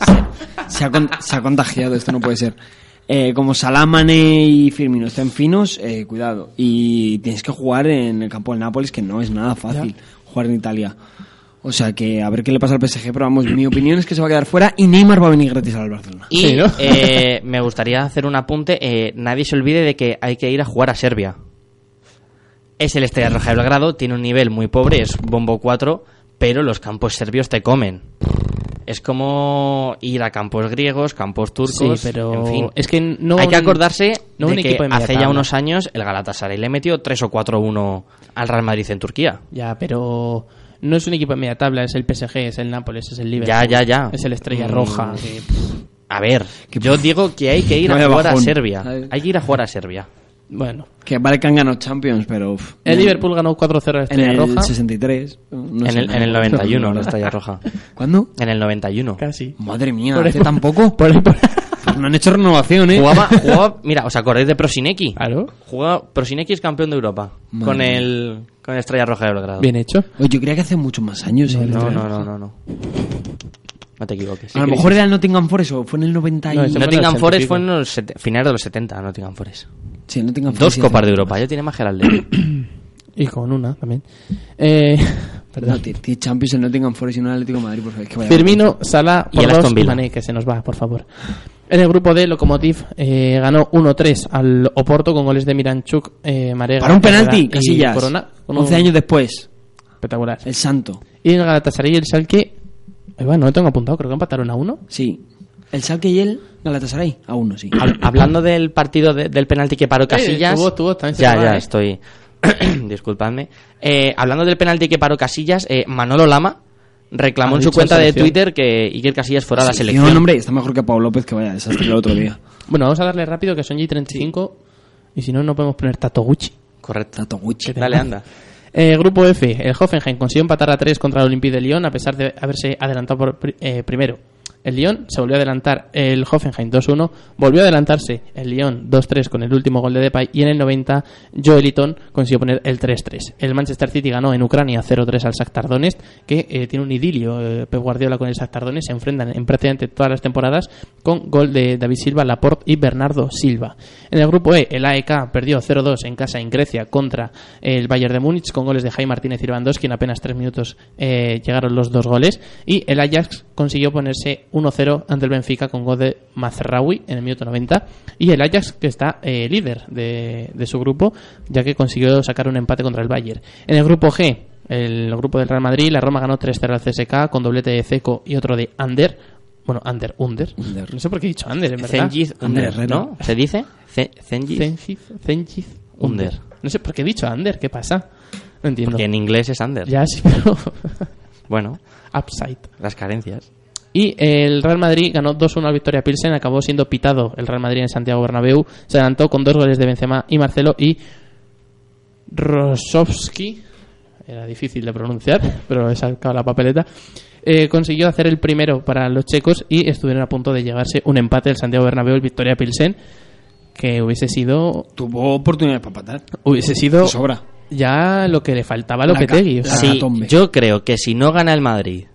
Se, se ha, con- se ha contagiado, esto no puede ser. Eh, como Salah, Mane y Firmino están finos, eh, cuidado. Y tienes que jugar en el campo del Nápoles, que no es nada fácil jugar en Italia. O sea que a ver qué le pasa al PSG, pero vamos, mi opinión es que se va a quedar fuera y Neymar va a venir gratis al Barcelona. Y Sí, ¿no? eh, me gustaría hacer un apunte. eh, nadie se olvide de que hay que ir a jugar a Serbia. Es el Estrella Roja de Belgrado, tiene un nivel muy pobre, es bombo 4, pero los campos serbios te comen. Es como ir a campos griegos, campos turcos, Sí, pero en fin. es que no hay que acordarse no de un que equipo de media hace ya unos años el Galatasaray le metió 3 o 4-1 al Real Madrid en Turquía. Ya, pero no es un equipo de media tabla, es el PSG, es el Nápoles, es el Liverpool. Ya, ya, ya. Es el Estrella Mm. Roja. que, pff, A ver, yo digo que hay que ir a Vaya jugar a bajón. Serbia. ¿Sabes? Hay que ir a jugar a Serbia. bueno, Que vale que han ganado Champions, pero... uf, el Liverpool ganó 4-0 a la En Estrella el Roja. 63. no en, sé, el, en el no. 91, la Estrella Roja. ¿Cuándo? En el 91. Casi. Madre mía, hace tan poco. Por por. Pues no han hecho renovación, ¿eh? Jugaba, jugaba, mira, ¿os acordáis de Prosineki? Claro. Jugaba, Prosineki es campeón de Europa. Madre Con el, con el Estrella Roja de Belgrado. Bien hecho. Oye, yo creía que hace muchos más años. ¿eh? No, no, no, no, no. No te equivoques. A lo mejor era el Nottingham Forest o fue en el 90 y... No, Nottingham Forest 80 fue en los finales de los 70, Nottingham Forest. Sí, Nottingham Dos Forest sí copas de Europa, ya tiene más que el Atlético. Y con una también. Eh, No, perdón. tiene tiene Champions el Nottingham Forest y no el Atlético de Madrid, por favor. es que vaya- Firmino, Salah, Y el por Aston dos, y Villa. Mané, que se nos va, por favor. En el grupo D, Lokomotiv eh, ganó 1-3 al Oporto con goles de Miranchuk, eh, Marega, Para un penalti, Casillas. Corona. Con 11 un- años después. Espectacular. El Santo. Y en el Galatasaray y el Schalke, eh, bueno, no lo tengo apuntado, creo que empataron a uno. Sí. El Salque y el Galatasaray. A uno, sí. Hab- Hablando del partido de- del penalti que paró Casillas. también se ya, ya, estoy. Disculpadme. Eh, hablando del penalti que paró Casillas, eh, Manolo Lama reclamó en su cuenta de. Twitter que Iker Casillas fuera a la selección. No, hombre, está mejor que Pablo López, que vaya desastre el otro día. Bueno, vamos a darle rápido que son G35 y si no, no podemos poner Tato Gucci. Correcto. Tato Gucci. Dale, anda. Eh, grupo F, el Hoffenheim consiguió empatar a 3 contra el Olympique de Lyon a pesar de haberse adelantado por eh, primero. El Lyon se volvió a adelantar, el Hoffenheim 2-1, volvió a adelantarse el Lyon 2-3 con el último gol de Depay y en el 90 Joeliton consiguió poner el 3-3. El Manchester City ganó en Ucrania 0-3 al Shakhtar Donetsk, que eh, tiene un idilio, eh, Pep Guardiola con el Shakhtar Donetsk, se enfrentan en prácticamente todas las temporadas con gol de David Silva, Laporte y Bernardo Silva. En el grupo E, el AEK perdió 0-2 en casa en Grecia contra el Bayern de Múnich con goles de Jaime Martínez y Lewandowski en apenas 3 minutos eh, llegaron los dos goles y el Ajax consiguió ponerse 1-0 ante el Benfica con gol de Mazraoui en el minuto 90 y el Ajax que está eh, líder de, de su grupo ya que consiguió sacar un empate contra el Bayern. En el grupo G, el grupo del Real Madrid, la Roma ganó 3-0 al CSK con doblete de Ceco y otro de Ander. Bueno, Ander, Under. Under. No sé por qué he dicho Ander, en verdad. Zengiz Under. ¿no? ¿Se dice? Ce- Zengiz. Zengiz, Zengiz Under. Under. No sé por qué he dicho Ander, ¿qué pasa? No entiendo. Porque en inglés es Under. Ya sí, pero Bueno, upside. las carencias. Y el Real Madrid ganó 2-1 al Victoria Pilsen, acabó siendo pitado el Real Madrid en Santiago Bernabéu, se adelantó con dos goles de Benzema y Marcelo y Rosowski, era difícil de pronunciar, pero he sacado la papeleta, eh, consiguió hacer el primero para los checos y estuvieron a punto de llevarse un empate del Santiago Bernabéu, el Victoria Pilsen, que hubiese sido Tuvo oportunidades para patar. hubiese sido De sobra. Ya lo que le faltaba a La Lopetegui. o sea, Sí, yo creo que si no gana el Madrid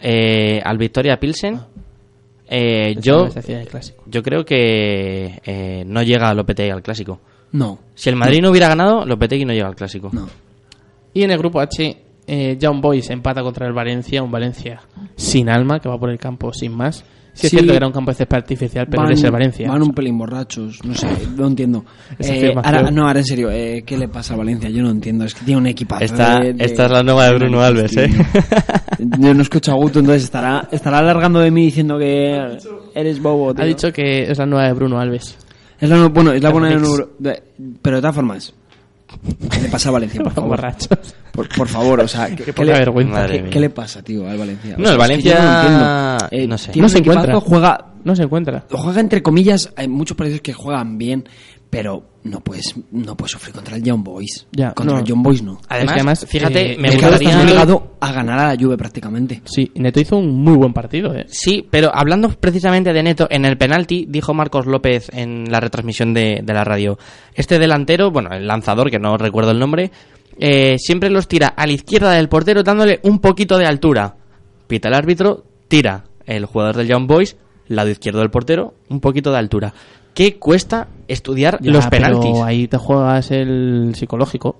eh, al Victoria Pilsen, eh, esa yo, yo creo que eh, no llega Lopetegui al clásico. No, Si el Madrid no hubiera ganado, Lopetegui no llega al clásico. no. Y en el grupo H, eh, Young Boys empata contra el Valencia, un Valencia sin alma, que va por el campo sin más. Sí, es Sí. cierto que era un campo de césped artificial, pero Van- es el Valencia. Van un pelín borrachos, no sé, no entiendo. Eh, ahora, no, ahora en serio, eh, ¿qué le pasa a Valencia? Yo no entiendo, es que tiene un equipazo. Esta- de- de- esta es la nueva de Bruno Alves, ¿eh? Yo no escucho a Guto, entonces estará, estará alargando de mí diciendo que eres bobo. tío. Ha dicho que es la nueva de Bruno Alves. Es la, bueno, es la buena de de- Pero de todas formas, ¿qué le pasa a Valencia, por favor? Borrachos. Por, por favor, o sea, ¿qué, Qué qué le, vergüenza. ¿qué, qué le pasa, tío, al Valencia? No, el es que Valencia- no entiendo. Eh, no sé. tiene No se encuentra. Juega, No se encuentra. juega entre comillas, hay muchos partidos que juegan bien, pero no puedes, no puedes sufrir contra el Young Boys. Ya, contra no. el Young Boys no. Además, Es que además, fíjate, eh, me estás gustaría... obligado a ganar a la Juve prácticamente. Sí, Neto hizo un muy buen partido, ¿eh? Sí, pero hablando precisamente de Neto, en el penalti dijo Marcos López en la retransmisión de, de la radio, este delantero, bueno, el lanzador, que no recuerdo el nombre, eh, siempre los tira a la izquierda del portero dándole un poquito de altura. Pita el árbitro, tira el jugador del Young Boys, lado izquierdo del portero, un poquito de altura. ¿Qué cuesta estudiar Ya, los penaltis? Pero ahí te juegas el psicológico.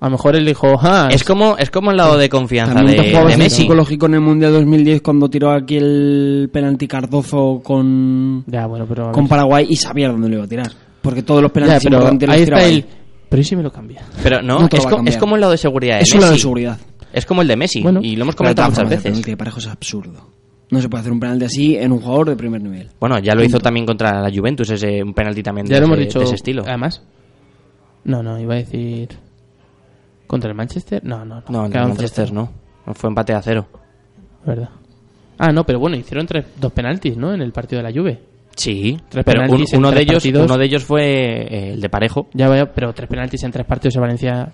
A lo mejor él dijo, ah, Es como, es como el lado de confianza También de, te jugabas de el Messi. psicológico en el Mundial 2010 cuando tiró aquí el penalti Cardozo con, Ya, bueno, pero... con. Paraguay y sabía dónde lo iba a tirar. Porque todos los Ya, penaltis pero importantes los ahí está el... Pero ¿y si me lo cambia? Pero no, No es, co- es como el lado de seguridad de Es un lado de Messi. seguridad. Es como el de Messi. Bueno, y lo hemos Pero de comentado muchas el veces. penalti de parejo es absurdo. No se puede hacer un penalti así en un jugador de primer nivel. Bueno, ya lo hizo también contra la Juventus, ese, un penalti también Ya de, lo hemos ese- dicho. de ese estilo. Además. No, no, iba a decir. ¿Contra el Manchester? No, no, no. No, en el Manchester 0-0, no. Fue empate a cero. ¿Verdad? Ah, no, pero bueno, hicieron tres, dos penaltis, ¿no? En el partido de la Juve. Sí, Tres pero un- penaltis en uno, de ellos, partidos. uno de ellos fue eh, el de Parejo. Ya vaya, pero tres penaltis en tres partidos de Valencia.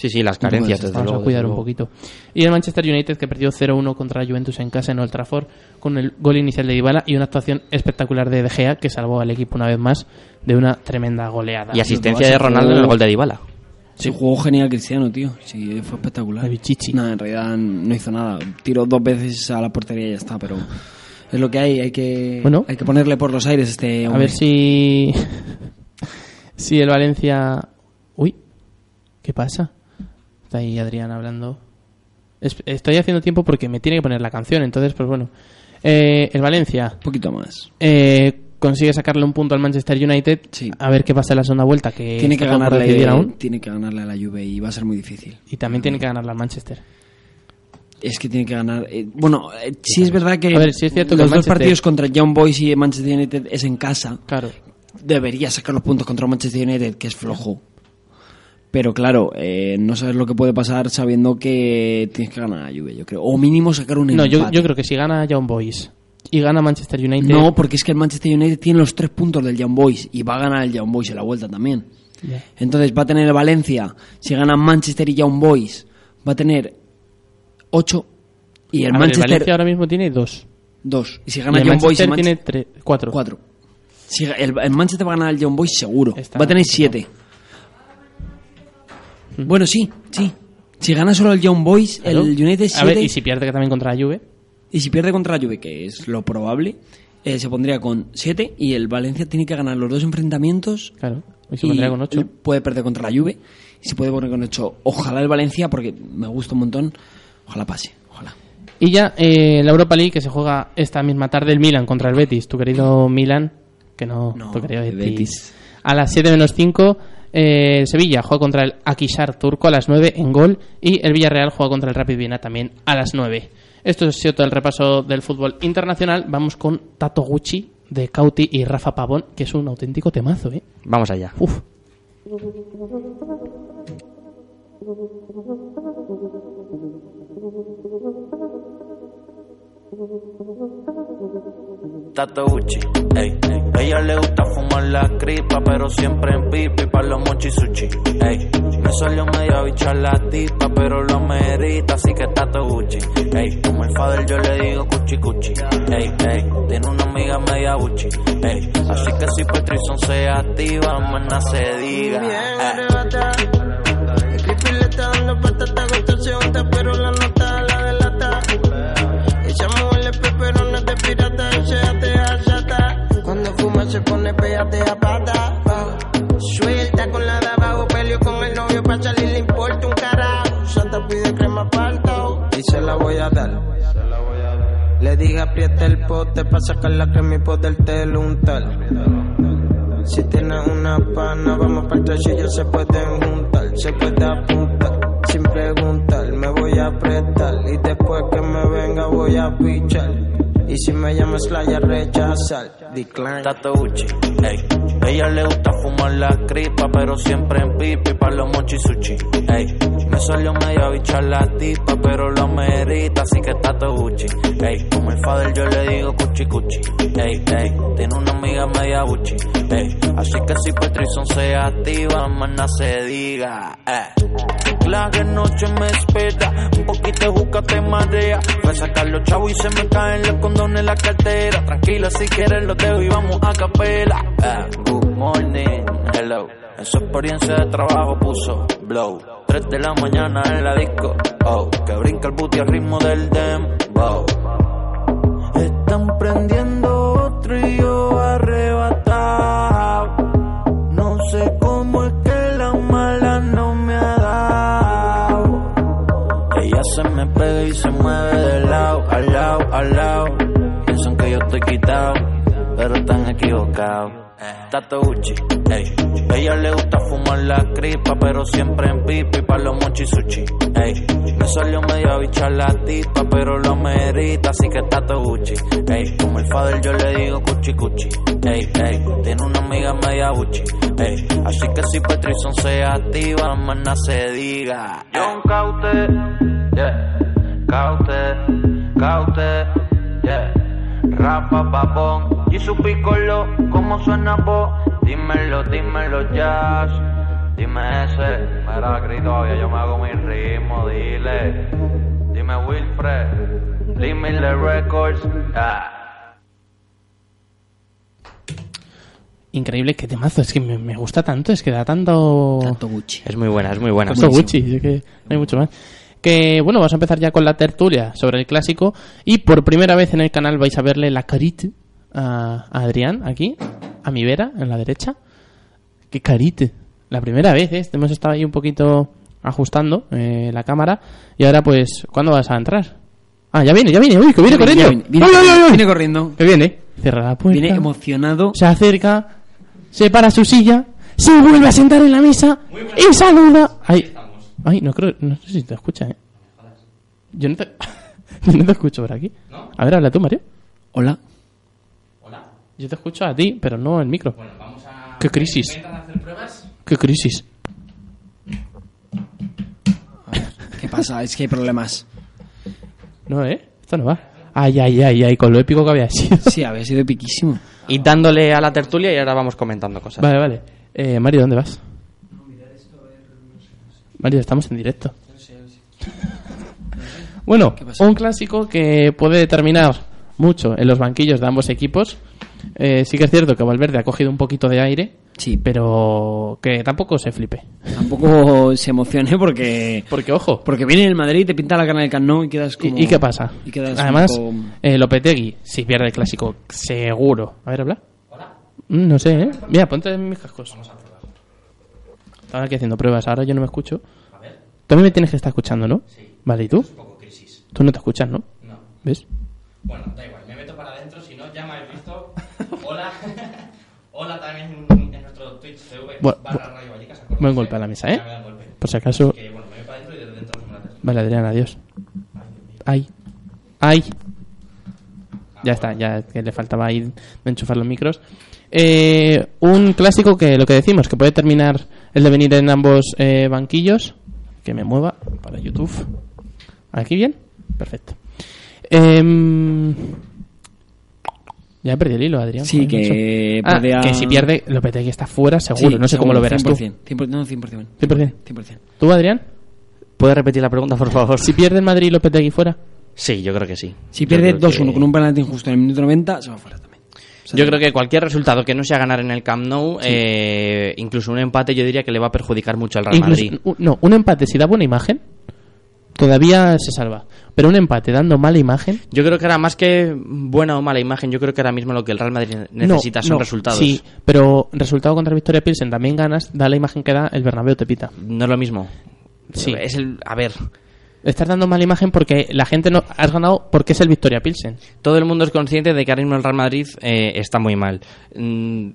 Sí, sí, las carencias. puedes, desde Vamos luego, a cuidar un poquito. Y el Manchester United que perdió 0-1 contra la Juventus en casa en Old Trafford con el gol inicial de Dybala y una actuación espectacular de De Gea que salvó al equipo una vez más de una tremenda goleada. Y asistencia de Ronaldo en el gol de Dybala. Sí, jugó genial Cristiano, tío. Sí, fue espectacular. Bichichi. No, en realidad no hizo nada. Tiró dos veces a la portería y ya está, pero es lo que hay. Hay que, Bueno. hay que ponerle por los aires a este A hombre. ver si. si el Valencia. Uy, ¿qué pasa? Está ahí Adrián hablando. Es- Estoy haciendo tiempo porque me tiene que poner la canción, entonces, pues bueno. Eh, el Valencia Un poquito más. eh, consigue sacarle un punto al Manchester United. Sí. A ver qué pasa en la segunda vuelta. Que Tiene que, ganarle, aún. tiene que ganarle a la Juve y va a ser muy difícil. Y también tiene que ganarle al Manchester. Es que tiene que ganar. eh, bueno, eh, sí es verdad que A ver, sí es cierto que los dos partidos contra Young Boys y Manchester United es en casa. Claro. Debería sacar los puntos contra Manchester United, que es flojo. Pero claro, eh, no sabes lo que puede pasar sabiendo que tienes que ganar a la Juve, yo creo. O mínimo sacar un No, yo, yo creo que si gana Young Boys y gana Manchester United. No, porque es que el Manchester United tiene los tres puntos del Young Boys y va a ganar el Young Boys en la vuelta también. Entonces va a tener Valencia, si gana Manchester y Young Boys, va a tener 8 y el A ver, Manchester Valencia ahora mismo tiene dos. 2. Y si Y gana el Young Boys y Manchester tiene Manchester tre- cuatro. 4. Si el, el Manchester va a ganar el Young Boys seguro. Está va a tener complicado. 7. Bueno, sí, sí. Si gana solo el Young Boys, Claro. el United A ver, 7. y si pierde que también contra la Juve. Y si pierde contra la Juve, que es lo probable, eh, se pondría con 7 y el Valencia tiene que ganar los dos enfrentamientos. Claro. Y se pondría con ocho. Puede perder contra la Juve y se puede poner con 8. Ojalá el Valencia, porque me gusta un montón. Ojalá pase, ojalá. Y ya eh, la Europa League que se juega esta misma tarde el Milan contra el Betis. Tu querido Milan, que no, No, tu querido. Betis. A las 7 menos 5, eh, Sevilla juega contra el Akishar turco a las 9 en gol. Y el Villarreal juega contra el Rapid Viena también a las 9. Esto ha sido todo el repaso del fútbol internacional. Vamos con Tato Gucci de Cauti y Rafa Pavón, que es un auténtico temazo, ¿eh? Vamos allá. Uf. Tato Gucci, ey. Ella le gusta fumar la cripa, pero siempre en pipi pa' los mochi sushi, ey. Me salió medio bicha la tipa, pero lo merita, así que Tato Gucci, ey. Como el father yo le digo cuchi cuchi, ey, ey. Tiene una amiga media Gucci, ey. Así que si Patrison se activa, maná se diga, Bien arrebata. El creepy le está dando patata, se pone pégate a pata. Suelta con la de abajo, peleo con el novio pa' salir, le importa un carajo. Santa pide crema palto y se la voy a dar. Le dije aprieta el pote pa' sacar la crema y poder untar. Si tienes una pana, vamos para el tracillo, se pueden juntar, se puede apuntar, sin preguntar, me voy a apretar y después que me venga voy a pichar. Y si me llamas la ya rechazar, decline. Tato Gucci, ey. Ella le gusta fumar la cripa, pero siempre en pipi pa' los mochi sushi, ey. Me salió medio bicha la tipa, pero lo merita, así que Tato Gucci, ey. Como el father yo le digo cuchi cuchi, ey, ey. Tiene una amiga media Gucci, ey. Así que si Patrison se activa, maná se diga, eh. La que noche me espera, un poquito de te marea. Fue a sacar los chavos y se me caen los condones en la cartera. Tranquila, si quieres los dejo y vamos a capela. Good morning, hello. En su experiencia de trabajo puso blow. 3 de la mañana en la disco, oh. Que brinca el booty al ritmo del dembow. Están prendiendo otro y yo arrebatado. No sé cómo me pega y se mueve de lado, al lado, al lado. Piensan que yo estoy quitado, pero están equivocados. Tato Gucci, ey. Ella le gusta fumar la cripa, pero siempre en pipi pa' los mochi sushi, ey. Me salió medio bicha la tipa, pero lo merita, así que Tato Gucci, ey. Como el father yo le digo cuchi cuchi, ey, ey. Tiene una amiga media Gucci, ey. Así que si Patrison se activa, maná se diga. John Caute, yeah. Caute, Caute, yeah. Rapa papón y su picolo, ¿cómo suena vos? Dímelo, dímelo, jazz. Dime ese, mira, grito, yo me hago mi ritmo, dile. Dime Wilfred, Limile Records, ah. Increíble, qué temazo. Es que me, me gusta tanto, es que da tanto. Tato Gucci. Es muy buena, es muy buena. Tanto Gucci, es que no hay mucho más. Que bueno, vamos a empezar ya con la tertulia sobre el clásico. Y por primera vez en el canal vais a verle la carita a, Adrián, aquí, a mi vera, en la derecha. Qué carita. La primera vez, ¿eh? Hemos estado ahí un poquito ajustando eh, la cámara. Y ahora, pues, ¿cuándo vas a entrar? Ah, ya viene, ya viene. Uy, que viene corriendo. Viene, viene, ¡Ay, ay, ay, ay! viene corriendo. Que viene. Cierra la puerta. Viene emocionado. Se acerca, se para su silla, se vuelve a sentar en la mesa y saluda. Ay, ay, no creo, no sé si te escucha, ¿eh? Yo no te, yo no te escucho por aquí. A ver, habla tú, Mario. Hola. Yo te escucho a ti, pero no el micro. ¿Qué crisis? ¿Qué crisis? ¿Qué pasa? Es que hay problemas. No, ¿eh? Esto no va. Ay, ay, ay, ay, con lo épico que había sido. Sí, había sido epiquísimo. Y dándole a la tertulia y ahora vamos comentando cosas. Vale, vale. Eh, Mario, ¿dónde vas? Mario, estamos en directo. Bueno, un clásico que puede determinar mucho en los banquillos de ambos equipos. Eh, sí que es cierto que Valverde ha cogido un poquito de aire, Sí, pero que tampoco se flipe. tampoco se emocione porque Porque, ojo, porque viene el Madrid, te pinta la cara del Camp y quedas como... ¿y, y qué pasa? Y quedas Además, poco- eh, Lopetegui, si pierde el clásico, seguro. A ver, habla. Mm, no sé, ¿eh? Mira, ponte mis cascos. Estaba aquí haciendo pruebas, ahora yo no me escucho. Tú a mí me tienes que estar escuchando, ¿no? Sí. Vale, ¿y tú? Tú no te escuchas, ¿no? No. ¿Ves? Bueno, da igual, me meto para adentro, si no, ya me habéis visto. Hola. Hola también en, en nuestro Twitch TV Bu- barra Radio Vallecas. Buen golpe a la mesa, ¿eh? Por si acaso. Que bueno, me voy para adentro y desde dentro. Vale, Adrián, adiós. Ay. Ay. Ya está, ya que le faltaba ahí de enchufar los micros. Eh, un clásico que lo que decimos, que puede terminar el devenir en ambos eh, banquillos. Que me mueva para YouTube. ¿Aquí bien? Perfecto. Em, ya he perdido el hilo, Adrián. Sí, que. Ah, podía- que si pierde, Lopetegui está fuera, seguro. Sí, no sé cómo lo verás 100%, 100%, no, 100%. tú. 100%. 100%. ¿Tú, Adrián? ¿Puedes repetir la pregunta, por favor? Si pierde el Madrid y Lopetegui fuera. Sí, yo creo que sí. Si Yo pierde creo 2-1 que- con un penalti injusto en el minuto 90, se va fuera también. Yo creo que cualquier resultado que no sea ganar en el Camp Nou, eh, incluso un empate, yo diría que le va a perjudicar mucho al Real Incluso- Madrid. no, un empate, si da buena imagen, todavía se salva. Pero un empate dando mala imagen. Yo creo que ahora más que buena o mala imagen, yo creo que ahora mismo lo que el Real Madrid necesita no, son no, resultados. Sí, pero resultado contra Victoria Pilsen también ganas, da la imagen que da el Bernabéu te pita. No es lo mismo. Sí. Es el, a ver, Estás dando mala imagen porque la gente no. Has ganado porque es el Victoria Pilsen. todo el mundo es consciente de que ahora mismo el Real Madrid eh, está muy mal. Mm,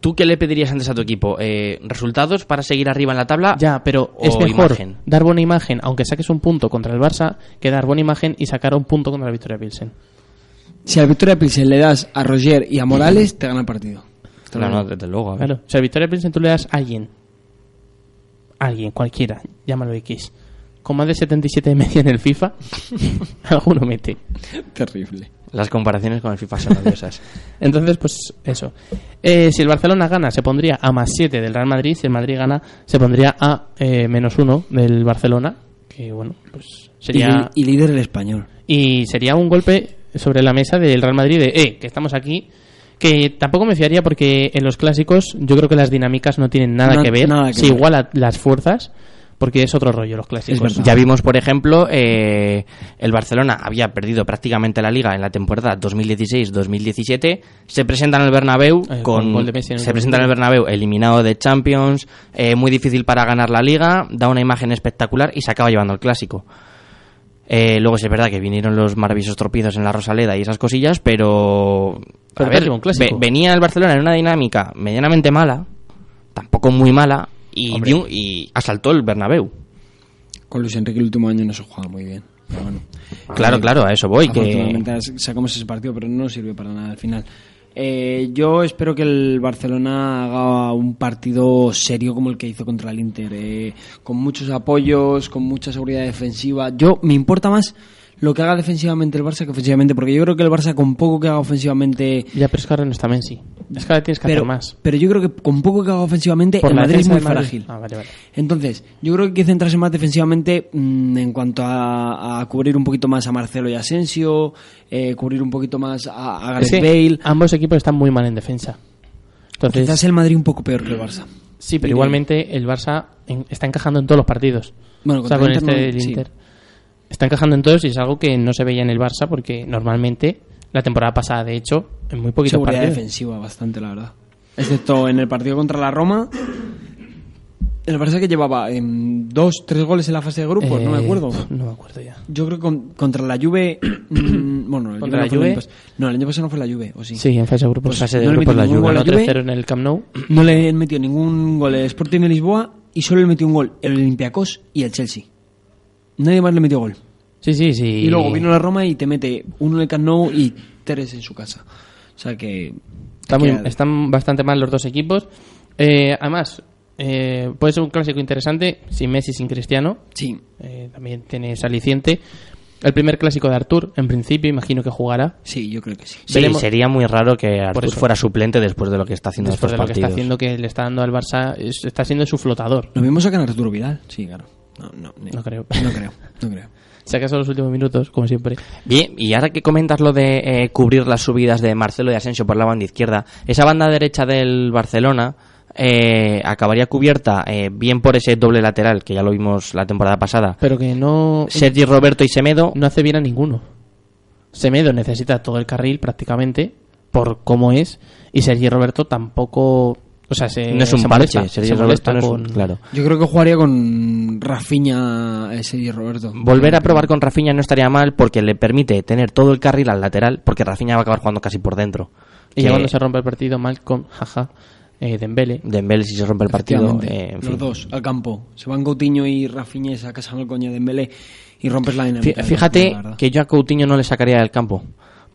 ¿Tú qué le pedirías antes a tu equipo? Eh, ¿Resultados para seguir arriba en la tabla? Ya, pero o es mejor imagen? dar buena imagen, aunque saques un punto contra el Barça, que dar buena imagen y sacar un punto contra la Victoria Pilsen. Si a Victoria Pilsen le das a Roger y a Morales, te gana el partido. No, no, desde luego. a ver. Claro. Si a Victoria Pilsen tú le das a alguien, alguien, cualquiera, llámalo X, con más de 77 de media en el FIFA, alguno mete. Terrible. Las comparaciones con el FIFA son odiosas. Entonces, pues eso. Eh, si el Barcelona gana, se pondría a más 7 del Real Madrid. Si el Madrid gana, se pondría a eh, menos 1 del Barcelona. Que bueno, pues sería. Y, y líder el español. Y sería un golpe sobre la mesa del Real Madrid de, eh, que estamos aquí. Que tampoco me fiaría porque en los clásicos yo creo que las dinámicas no tienen nada Na- que ver. nada que se ver. igualan las fuerzas porque es otro rollo los clásicos. Ya vimos, por ejemplo, eh, el Barcelona había perdido prácticamente la liga en la temporada 2016-2017. Se presenta en el Bernabéu Eh, con, con Messi se presenta en el Bernabéu eliminado de Champions, eh, muy difícil para ganar la liga, da una imagen espectacular y se acaba llevando el clásico. Eh, luego sí es verdad que vinieron los maravillosos tropiezos en la Rosaleda y esas cosillas, pero, Pero a ver, ve- venía el Barcelona en una dinámica medianamente mala, tampoco muy mala, y, Hombre. dio- y asaltó el Bernabéu. Con Luis Enrique el último año no se juega muy bien. Pero bueno. Claro, Eh, claro, a eso voy. Que... Sacamos ese partido, pero no sirve para nada al final. Eh, yo espero que el Barcelona haga un partido serio como el que hizo contra el Inter, eh, con muchos apoyos, con mucha seguridad defensiva. Yo me importa más lo que haga defensivamente el Barça que ofensivamente, porque yo creo que el Barça con poco que haga ofensivamente, Ya, pero es que ahora no está Messi. Es que ahora tienes que pero, hacer más. pero yo creo que con poco que haga ofensivamente Por el Madrid es muy Madrid. frágil. Ah, vale, vale. Entonces, yo creo que hay que centrarse más defensivamente mm, en cuanto a, a cubrir un poquito más a Marcelo y Asensio, eh, cubrir un poquito más a, a Gareth Es que Bale. ambos equipos están muy mal en defensa. Entonces, Quizás el Madrid un poco peor que el Barça. sí, pero igualmente el Barça en- está encajando en todos los partidos. Bueno, o sea, con el Inter este no- sí. Está encajando en todos y es algo que no se veía en el Barça porque normalmente la temporada pasada, de hecho, en muy poquitos Seguridad partidos. defensiva bastante, la verdad. Excepto en el partido contra la Roma. El Barça que llevaba em, dos, tres goles en la fase de grupos, no me Eh, acuerdo. No me acuerdo ya. Yo creo que con- contra la Juve... mm, bueno, el ¿Contra no la el Juve? No, el año pasado no fue la Juve, ¿o sí? Sí, en fase de grupos. Pues fase de no le grupos metió la ningún Juve. gol a Ganó la Juve. 3-0 en el Camp Nou. No le han metido ningún gol el Sporting de Lisboa y solo le metió un gol el Olympiacos y el Chelsea. Nadie más le metió gol. Sí, sí, sí. Y luego vino la Roma y te mete uno en el Camp Nou y tres en su casa. O sea que... Está muy- que- están bastante mal los dos equipos. Eh, además, eh, puede ser un clásico interesante sin Messi, sin Cristiano. Sí. Eh, también tiene aliciente. El primer clásico de Artur, en principio, imagino que jugará. Sí, yo creo que sí. Sí, Veremos- sería muy raro que Artur fuera suplente después de lo que está haciendo Después de lo que está haciendo, que le está dando al Barça, es- está siendo su flotador. ¿Lo mismo sacan a Arturo Vidal? Sí, claro. No, no, ni- No creo. No creo, no creo. Si acaso los últimos minutos, como siempre. Bien, y ahora que comentas lo de eh, cubrir las subidas de Marcelo y Asensio por la banda izquierda, esa banda derecha del Barcelona eh, acabaría cubierta eh, bien por ese doble lateral que ya lo vimos la temporada pasada. Pero que no, Sergi Roberto y Semedo, no hace bien a ninguno. Semedo necesita todo el carril prácticamente, por cómo es, y Sergi Roberto tampoco. O sea, se, no es un se parche. molesta, Sergi se Roberto no es un- con- claro. Yo creo que jugaría con Rafinha ese y Roberto. Volver a probar con Rafinha no estaría mal porque le permite tener todo el carril al lateral porque Rafinha va a acabar jugando casi por dentro. Y Que ya cuando se rompe el partido, Malcolm, jaja, eh, Dembele. Dembélé si se rompe el partido, eh, en fin. los dos al campo. Se van Coutinho y Rafinha y sacas al coño de Dembélé y rompes la dinámica. Fíjate la que yo a Coutinho no le sacaría del campo.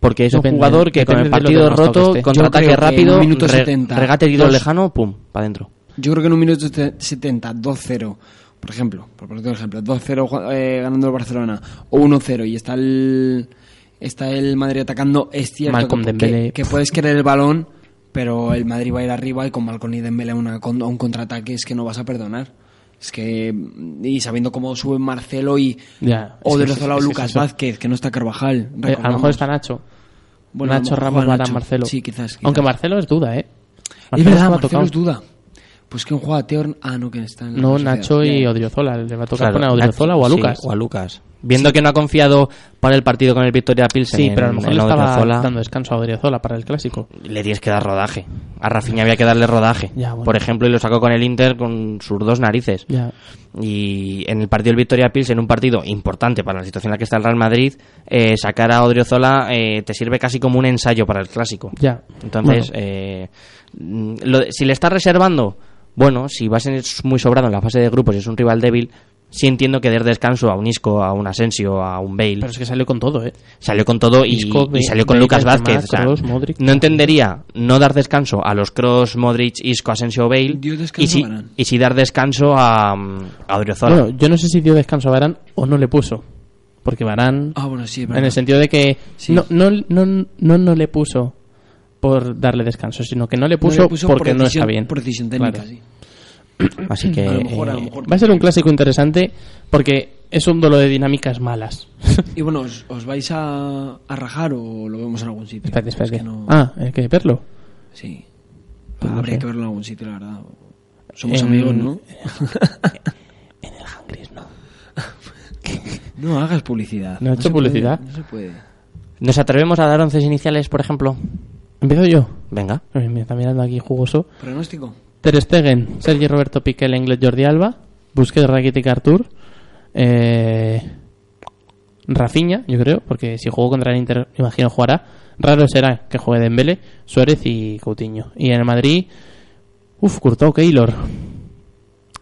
Porque es un Depende- jugador que con el partido roto, esté. contraataque rápido, un minuto re- 70, regate tiro dos- lejano, pum, para adentro. Yo creo que en un minuto sete- 70, 2-0, por ejemplo, por un ejemplo, 2-0 eh, ganando el Barcelona o 1-0 y está el Está el Madrid atacando, es cierto que, Dembélé. que, que puedes querer el balón, pero el Madrid va a ir arriba y con Malcolm y Dembélé a, una, a un contraataque es que no vas a perdonar. Es que, y sabiendo cómo sube Marcelo y Ya, o de o es Lucas es. Vázquez, que no está Carvajal. Eh, a lo mejor está Nacho. Bueno, Nacho Ramos, Nacho. Marcelo. Sí, quizás. quizás. Aunque Marcelo es duda, ¿eh? Es Marcelo verdad, se va Marcelo tocado. es duda. Pues ¿quién juega? Teo... Ah, no, que está en la No, Sociedad. Nacho y. Odriozola. Le va a tocar Claro, poner a Odriozola o a sí, Lucas. o a Lucas. Viendo que no ha confiado para el partido con el Victoria Pilsen Sí, en- pero a lo mejor le estaba Odriozola, dando descanso a Odriozola para el clásico. le tienes que dar rodaje. A Rafinha había que darle rodaje. Ya, bueno. Por ejemplo, y lo sacó con el Inter con sus dos narices. Ya. Y en el partido del Victoria Pilsen, un partido importante para la situación en la que está el Real Madrid, eh, sacar a Odriozola eh, te sirve casi como un ensayo para el clásico. Ya. Entonces, Bueno. eh, lo si le estás reservando, bueno, si vas en- muy sobrado en la fase de grupos y es un rival débil, sí entiendo que der descanso a un Isco, a un Asensio, a un Bale. Pero es que salió con todo, ¿eh? Salió con todo y, Isco, y salió con Bale, Lucas Vázquez. o sea, Kroos, Modric. no entendería no dar descanso a los Cross, Modric, Isco, Asensio o Bale Dio descanso y, si, a Varane. y si dar descanso a, mm, a Odriozola. Bueno, yo no sé si dio descanso a Varane o no le puso. Porque Varane, Ah, bueno, sí, en el sentido de que Sí. no, no, no, no, no le puso por darle descanso, sino que no le No puso, le puso porque por no decisión- está bien. Por decisión técnica, Claro. sí. Así que mejor, eh. Va a ser un clásico interesante porque es un duelo de dinámicas malas. Y bueno, ¿os, os vais a, a rajar o lo vemos en algún sitio? espérate, Es espérate. que no- Ah, hay que verlo. Sí. Pues no Habría que verlo en algún sitio, la verdad. Somos En- amigos, ¿no? En el Hangris, no. No hagas publicidad. No he hecho se puede, publicidad. no se puede. ¿Nos atrevemos a dar once iniciales, por ejemplo? Empiezo yo. Venga. Me está mirando aquí jugoso. ¿Pronóstico? Ter Stegen, Sergi Roberto Piqué, Lenglet, Jordi Alba, Busquets, Rakitic, Artur, eh, Rafinha, yo creo, porque si jugó contra el Inter, me imagino jugará. Raro será que juegue Dembélé, Suárez y Coutinho. Y en el Madrid, uff, Courtois, Keylor.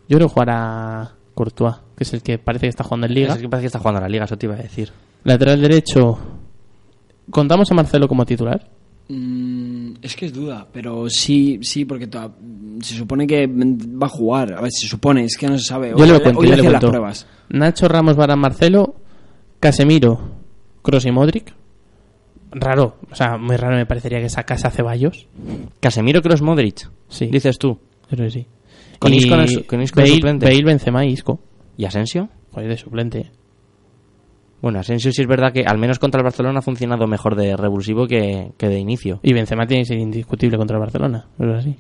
Yo creo que jugará Courtois, que es el que parece que está jugando en Liga. Es que parece que está jugando a la Liga, eso te iba a decir. Lateral derecho, ¿contamos a Marcelo como titular? Mm, es que es duda, pero sí, sí, porque toda- se supone que va a jugar. A ver, se supone, es que no se sabe. Yo le Hoy- cuento, hoy yo le las pruebas. Nacho Ramos, Varane, Marcelo, Casemiro, Kroos y Modric. Raro, o sea, muy raro me parecería que sacase a Ceballos. Casemiro, Cross, Modric. Sí. Dices tú. Creo que sí. Con Y Isco en- con Isco de Bale, suplente. Bale, Benzema y Isco. ¿Y Asensio? Joder, de suplente. Bueno, Asensio sí es verdad que al menos contra el Barcelona ha funcionado mejor de revulsivo que, que de inicio. Y Benzema tiene que ser indiscutible contra el Barcelona. ¿No es así?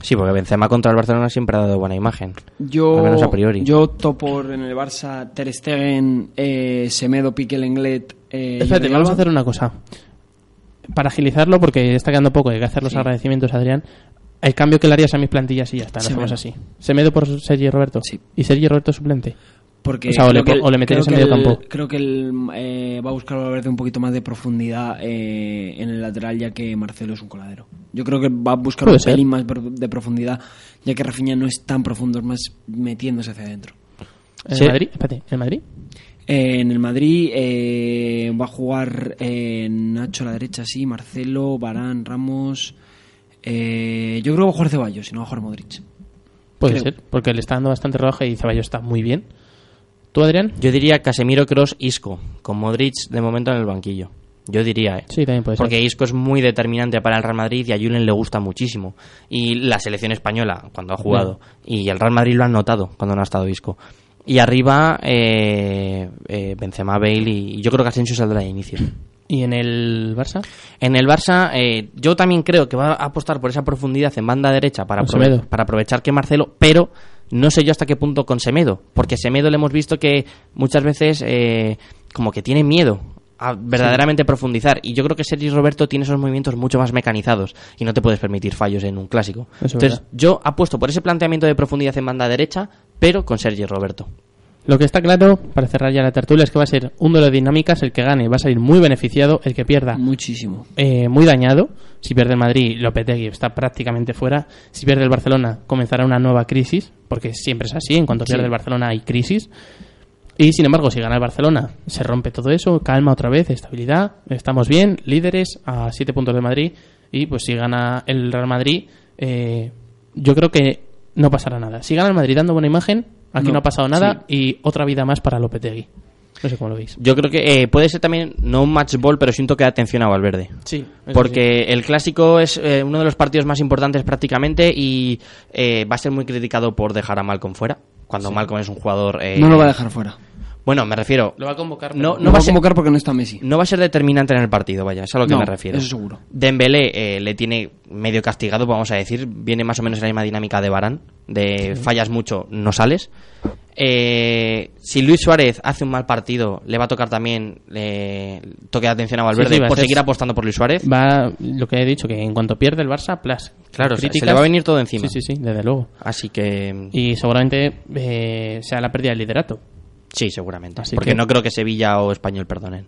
Sí, porque Benzema contra el Barcelona siempre ha dado buena imagen. Yo, Al menos a priori. yo opto por en el Barça Ter Stegen, eh, Semedo, Piqué, Lenglet. Eh, Espérate, vamos a hacer una cosa. Para agilizarlo, porque está quedando poco, hay que hacer los Sí. agradecimientos a Adrián. El cambio que le harías a mis plantillas y ya está, lo hacemos así. Semedo por Sergi Roberto. Sí. ¿Y Sergi Roberto suplente? Porque O sea, o creo le- que el- o le meterías creo en medio el- campo. Creo que él eh, va a buscar Valverde un poquito más de profundidad eh, en el lateral, ya que Marcelo es un coladero. Yo creo que va a buscar Puede un ser. pelín más de profundidad, ya que Rafinha no es tan profundo, es más metiéndose hacia adentro. ¿En Sí. el Madrid? Espérate, ¿en el Madrid? Eh, en el Madrid eh, va a jugar eh, Nacho a la derecha, sí, Marcelo, Barán, Ramos. eh, yo creo que va a jugar Ceballos, si no va a jugar Modric. Puede Creo. ser, porque le está dando bastante rodaje y Ceballos está muy bien. ¿Tú, Adrián? Yo diría Casemiro, Cross, Isco, con Modric de momento en el banquillo. Yo diría, ¿eh? Sí, también puede Porque ser. Isco es muy determinante para el Real Madrid y a Julen le gusta muchísimo. Y la selección española, cuando ha jugado, y el Real Madrid lo han notado cuando no ha estado Isco. Y arriba, eh, eh, Benzema, Bale y yo creo que Asensio saldrá de inicio. ¿Y en el Barça? En el Barça, eh, yo también creo que va a apostar por esa profundidad en banda derecha para, aprove- para aprovechar que Marcelo, pero no sé yo hasta qué punto con Semedo, porque Semedo le hemos visto que muchas veces eh, como que tiene miedo a verdaderamente profundizar y yo creo que Sergi Roberto tiene esos movimientos mucho más mecanizados y no te puedes permitir fallos en un clásico. Es Entonces verdad. yo apuesto por ese planteamiento de profundidad en banda derecha, pero con Sergi Roberto. Lo que está claro, para cerrar ya la tertulia, es que va a ser un duelo de dinámicas. El que gane va a salir muy beneficiado, el que pierda Muchísimo. eh, muy dañado. Si pierde el Madrid, Lopetegui está prácticamente fuera. Si pierde el Barcelona, comenzará una nueva crisis, porque siempre es así. En cuanto pierde el Barcelona, hay crisis. Y sin embargo, si gana el Barcelona, se rompe todo eso, calma otra vez, estabilidad, estamos bien, líderes a 7 puntos de Madrid. Y pues si gana el Real Madrid, eh, yo creo que no pasará nada. Si gana el Madrid dando buena imagen, aquí no, No, ha pasado nada y otra vida más para Lopetegui. No sé cómo lo veis. Yo creo que eh, puede ser también no un match ball, pero sí un toque de atención a Valverde. Sí, Porque el clásico es eh, uno de los partidos más importantes prácticamente y eh, va a ser muy criticado por dejar a Malcolm fuera. Cuando Malcolm es un jugador. eh, No lo va a dejar fuera. Bueno, me refiero. Lo va a convocar. No, pero- no No va va a ser- convocar porque no está Messi. No va a ser determinante en el partido, vaya, es a lo que No, me refiero. eso seguro. Dembélé eh, le tiene medio castigado, vamos a decir, viene más o menos en la misma dinámica de Barán, de fallas mucho, no sales. Eh, si Luis Suárez hace un mal partido, le va a tocar también eh, toque de atención a Valverde Sí, sí, por seguir apostando por Luis Suárez. Va, lo que he dicho, que en cuanto pierde el Barça, plas. Claro, se- le va a venir todo encima. Sí, sí, sí, desde luego. Así que Y seguramente eh, sea la pérdida del liderato. Sí, seguramente. Así porque que- no creo que Sevilla o Español perdonen.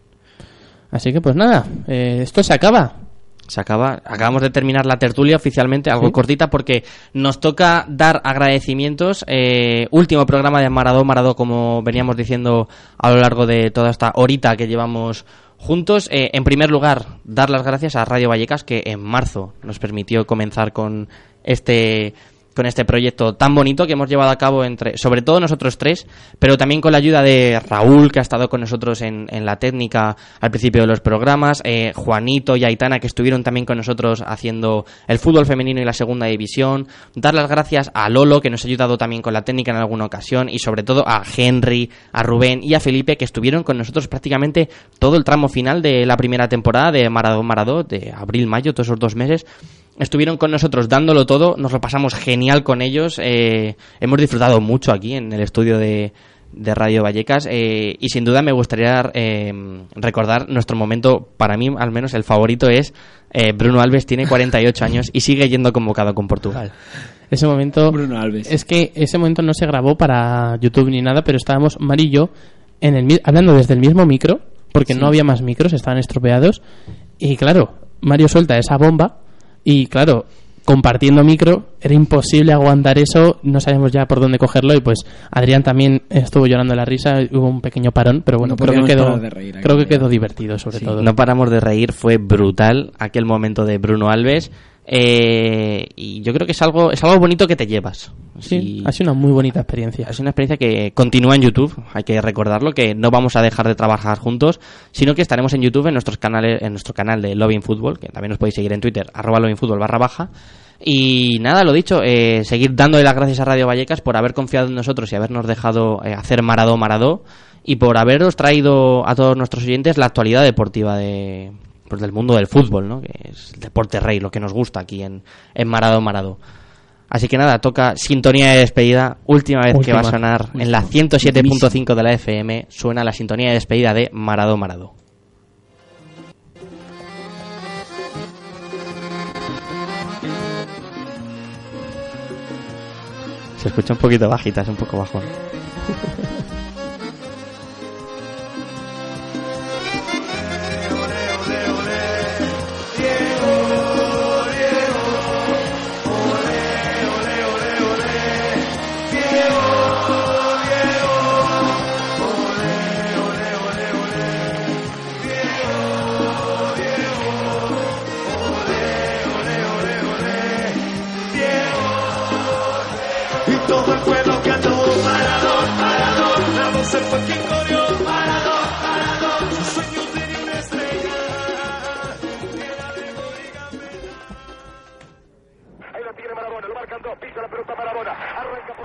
Así que pues nada, eh, esto se acaba. Se acaba, acabamos de terminar la tertulia oficialmente, algo Sí. cortita, porque nos toca dar agradecimientos. Eh, último programa de Maradó, Maradó, como veníamos diciendo a lo largo de toda esta horita que llevamos juntos. Eh, en primer lugar, dar las gracias a Radio Vallecas, que en marzo nos permitió comenzar con este con este proyecto tan bonito que hemos llevado a cabo entre, sobre todo nosotros tres, pero también con la ayuda de Raúl, que ha estado con nosotros en, en la técnica al principio de los programas, eh, Juanito y Aitana, que estuvieron también con nosotros haciendo el fútbol femenino y la segunda división, dar las gracias a Lolo, que nos ha ayudado también con la técnica en alguna ocasión, y sobre todo a Henry, a Rubén y a Felipe, que estuvieron con nosotros prácticamente todo el tramo final de la primera temporada de Maradó Maradó, de abril-mayo, todos esos dos meses, estuvieron con nosotros dándolo todo, nos lo pasamos genial con ellos, eh, hemos disfrutado mucho aquí en el estudio de, de Radio Vallecas eh, y sin duda me gustaría eh, recordar nuestro momento, para mí al menos el favorito es eh, Bruno Alves tiene 48 años y sigue yendo convocado con Portugal. Ese momento. Bruno Alves. Es que ese momento no se grabó para YouTube ni nada, pero estábamos Mar y yo en el, mi- hablando desde el mismo micro, porque no había más micros, estaban estropeados. Y claro, Mario suelta esa bomba y claro, compartiendo micro, era imposible aguantar eso, no sabíamos ya por dónde cogerlo y pues Adrián también estuvo llorando la risa, hubo un pequeño parón, pero bueno, No creo que quedó, parar de reír creo que quedó divertido sobre todo. No paramos de reír, fue brutal aquel momento de Bruno Alves eh, y yo creo que es algo, es algo bonito que te llevas. Sí, Si- ha sido una muy bonita experiencia. Es una experiencia que continúa en YouTube, hay que recordarlo, que no vamos a dejar de trabajar juntos, sino que estaremos en YouTube en nuestros canales, en nuestro canal de Loving Football, que también nos podéis seguir en Twitter, arroba Football barra baja. Y nada, lo dicho, eh, seguir dándole las gracias a Radio Vallecas por haber confiado en nosotros y habernos dejado eh, hacer Maradó Maradó y por haberos traído a todos nuestros oyentes la actualidad deportiva de, pues, del mundo del fútbol, ¿no? que es el deporte rey, lo que nos gusta aquí en, en Maradó Maradó. Así que nada, toca sintonía de despedida. Última vez que va a Última. sonar en la 107.5 de la FM. Suena la sintonía de despedida de Maradó Maradó. Se escucha un poquito bajita, es un poco bajón.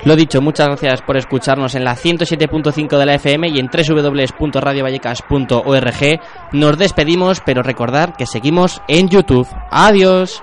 Lo dicho, muchas gracias por escucharnos en la 107.5 de la FM y en www.radiovallecas.org. Nos despedimos, pero recordar que seguimos en YouTube. Adiós.